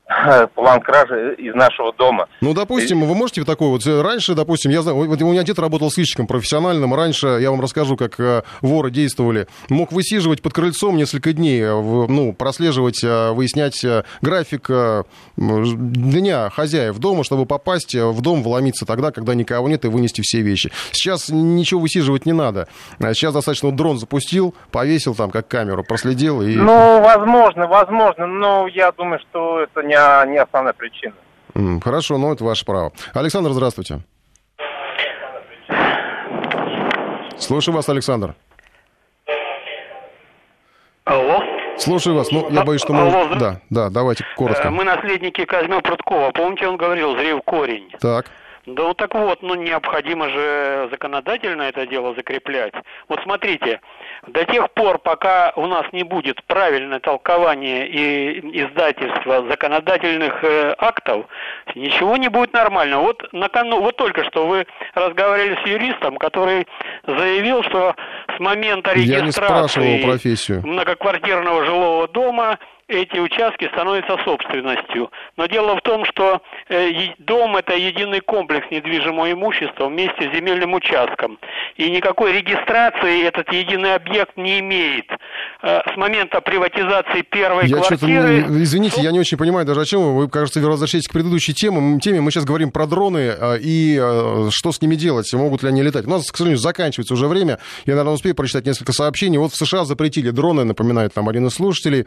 план кражи из нашего дома. Ну, допустим, вы можете такой вот... э, Раньше, допустим, я знаю, вот у меня дед работал сыщиком профессиональным. Раньше, я вам расскажу, как э, воры действовали. Мог высиживать под крыльцом несколько дней, э, ну, прослеживать, выяснять график дня хозяев дома, чтобы попасть в дом, вломиться тогда, когда никого нет, и вынести все вещи. Сейчас ничего высиживать не надо. А Сейчас достаточно вот дрон запустил, повесил там как камеру, проследил и... Ну, возможно, возможно, но я думаю, что это не, не основная причина. Хорошо, но это ваше право. Александр, здравствуйте. Слушаю вас, Александр. Алло. Слушаю вас. Ну, я боюсь, что мы... Алло, да, да, давайте коротко. Мы наследники Казьмы Прудкова. Помните, он говорил, зрел корень. Так. Да вот так вот, ну необходимо же законодательно это дело закреплять. Вот смотрите, до тех пор, пока у нас не будет правильное толкование и издательства законодательных э, актов, ничего не будет нормально. Вот, накану, вот только что вы разговаривали с юристом, который заявил, что с момента регистрации многоквартирного жилого дома эти участки становятся собственностью. Но дело в том, что э, дом это единый комплекс недвижимого имущества вместе с земельным участком. И никакой регистрации этот единый объект не имеет. Э, с момента приватизации первой я квартиры... Извините, я не очень понимаю даже о чем вы. Вы, кажется, возвращаетесь к предыдущей теме. теме. Мы сейчас говорим про дроны э, и что с ними делать, могут ли они летать. У нас, к сожалению, заканчивается уже время. Я, наверное, успею прочитать несколько сообщений. Вот в США запретили дроны, напоминает нам один из слушателей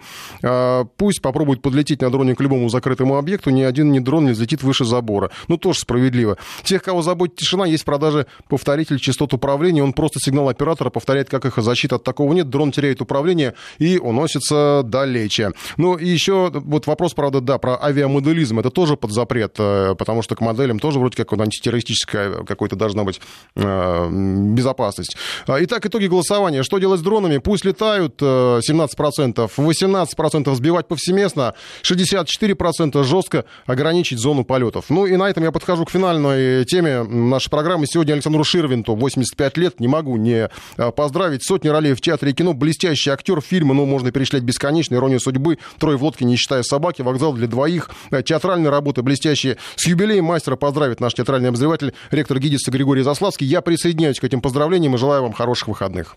пусть попробует подлететь на дроне к любому закрытому объекту, ни один ни дрон не взлетит выше забора. Ну, тоже справедливо. Тех, кого заботит тишина, есть в продаже повторитель частот управления, он просто сигнал оператора повторяет, как их защита от такого нет, дрон теряет управление и уносится далече. Ну, и еще вот вопрос, правда, да, про авиамоделизм, это тоже под запрет, э, потому что к моделям тоже вроде как антитеррористическая какой-то должна быть э, безопасность. А, итак, итоги голосования. Что делать с дронами? Пусть летают 17%, э, 18% сбивать повсеместно, 64% жестко ограничить зону полетов. Ну и на этом я подхожу к финальной теме нашей программы. Сегодня Александру Ширвинту 85 лет. Не могу не а, поздравить. Сотни ролей в театре и кино. Блестящий актер. Фильмы, ну, можно перечислять бесконечно. Ирония судьбы. Трое в лодке, не считая собаки. Вокзал для двоих. Э, театральные работы блестящие. С юбилеем мастера поздравит наш театральный обозреватель, ректор ГИДИСа Григорий Заславский. Я присоединяюсь к этим поздравлениям и желаю вам хороших выходных.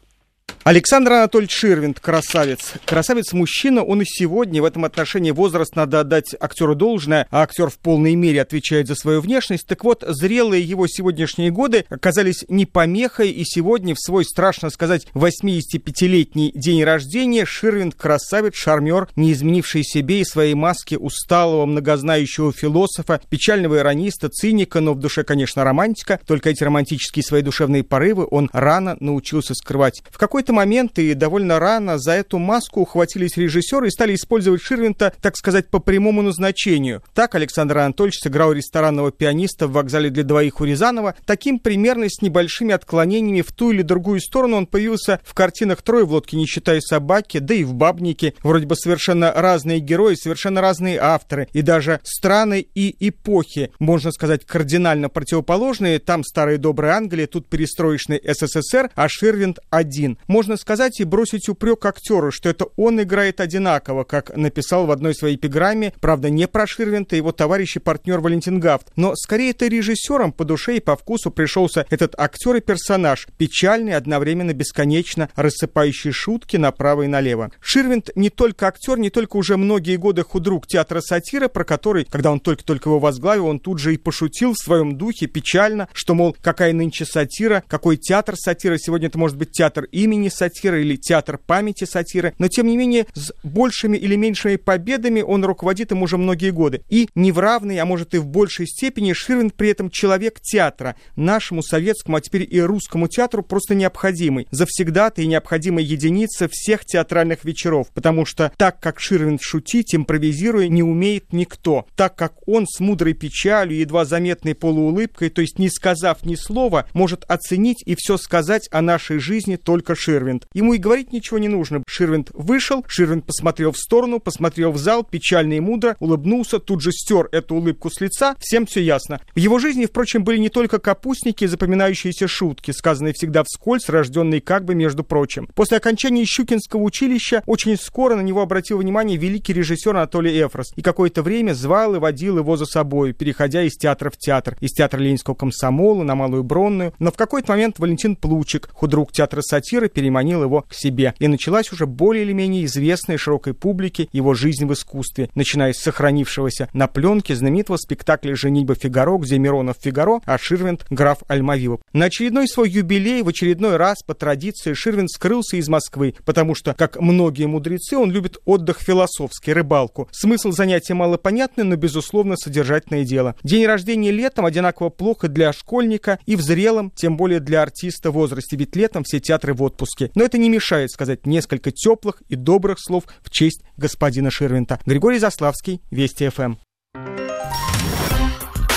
Александр Анатольевич Ширвинд, красавец. Красавец-мужчина, он и сегодня в этом отношении возраст надо отдать актеру должное, а актер в полной мере отвечает за свою внешность. Так вот, зрелые его сегодняшние годы оказались не помехой, и сегодня в свой, страшно сказать, 85-летний день рождения Ширвинд красавец, шармер, не изменивший себе и своей маске усталого, многознающего философа, печального ирониста, циника, но в душе, конечно, романтика. Только эти романтические свои душевные порывы он рано научился скрывать. В какой-то какой-то момент и довольно рано за эту маску ухватились режиссеры и стали использовать Ширвинта, так сказать, по прямому назначению. Так Александр Анатольевич сыграл ресторанного пианиста в вокзале для двоих у Рязанова. Таким примерно с небольшими отклонениями в ту или другую сторону он появился в картинах «Трое в лодке, не считая собаки», да и в «Бабнике». Вроде бы совершенно разные герои, совершенно разные авторы. И даже страны и эпохи, можно сказать, кардинально противоположные. Там старая добрая Англия, тут перестроечный СССР, а Ширвинд один можно сказать и бросить упрек актеру, что это он играет одинаково, как написал в одной своей эпиграмме, правда, не про Ширвинта, его товарищ и партнер Валентин Гафт, но скорее это режиссером по душе и по вкусу пришелся этот актер и персонаж, печальный, одновременно бесконечно рассыпающий шутки направо и налево. Ширвинт не только актер, не только уже многие годы худрук театра сатиры, про который, когда он только-только его возглавил, он тут же и пошутил в своем духе печально, что, мол, какая нынче сатира, какой театр сатиры, сегодня это может быть театр имени сатиры или театр памяти сатиры, но тем не менее с большими или меньшими победами он руководит им уже многие годы. И не в равной, а может и в большей степени Ширвин при этом человек театра, нашему советскому, а теперь и русскому театру просто необходимый, завсегдатый и необходимая единица всех театральных вечеров, потому что так как Ширвин шутить, импровизируя, не умеет никто, так как он с мудрой печалью, едва заметной полуулыбкой, то есть не сказав ни слова, может оценить и все сказать о нашей жизни только Ширвин. Ширвинд. Ему и говорить ничего не нужно. Ширвинд вышел, Ширвинд посмотрел в сторону, посмотрел в зал, печально и мудро, улыбнулся, тут же стер эту улыбку с лица, всем все ясно. В его жизни, впрочем, были не только капустники и запоминающиеся шутки, сказанные всегда вскользь, рожденные как бы между прочим. После окончания Щукинского училища очень скоро на него обратил внимание великий режиссер Анатолий Эфрос и какое-то время звал и водил его за собой, переходя из театра в театр, из театра Ленинского комсомола на Малую Бронную. Но в какой-то момент Валентин Плучик, худрук театра сатиры, переманил переманил его к себе. И началась уже более или менее известная широкой публике его жизнь в искусстве, начиная с сохранившегося на пленке знаменитого спектакля «Женитьба Фигаро», где Миронов Фигаро, а Ширвинд граф Альмавивов. На очередной свой юбилей в очередной раз по традиции Ширвинд скрылся из Москвы, потому что, как многие мудрецы, он любит отдых философский, рыбалку. Смысл занятия малопонятный, но, безусловно, содержательное дело. День рождения летом одинаково плохо для школьника и в зрелом, тем более для артиста в возрасте, ведь летом все театры в отпуске. По-русски. Но это не мешает сказать несколько теплых и добрых слов в честь господина Ширвинта. Григорий Заславский, Вести ФМ.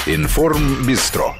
Информ Бистро.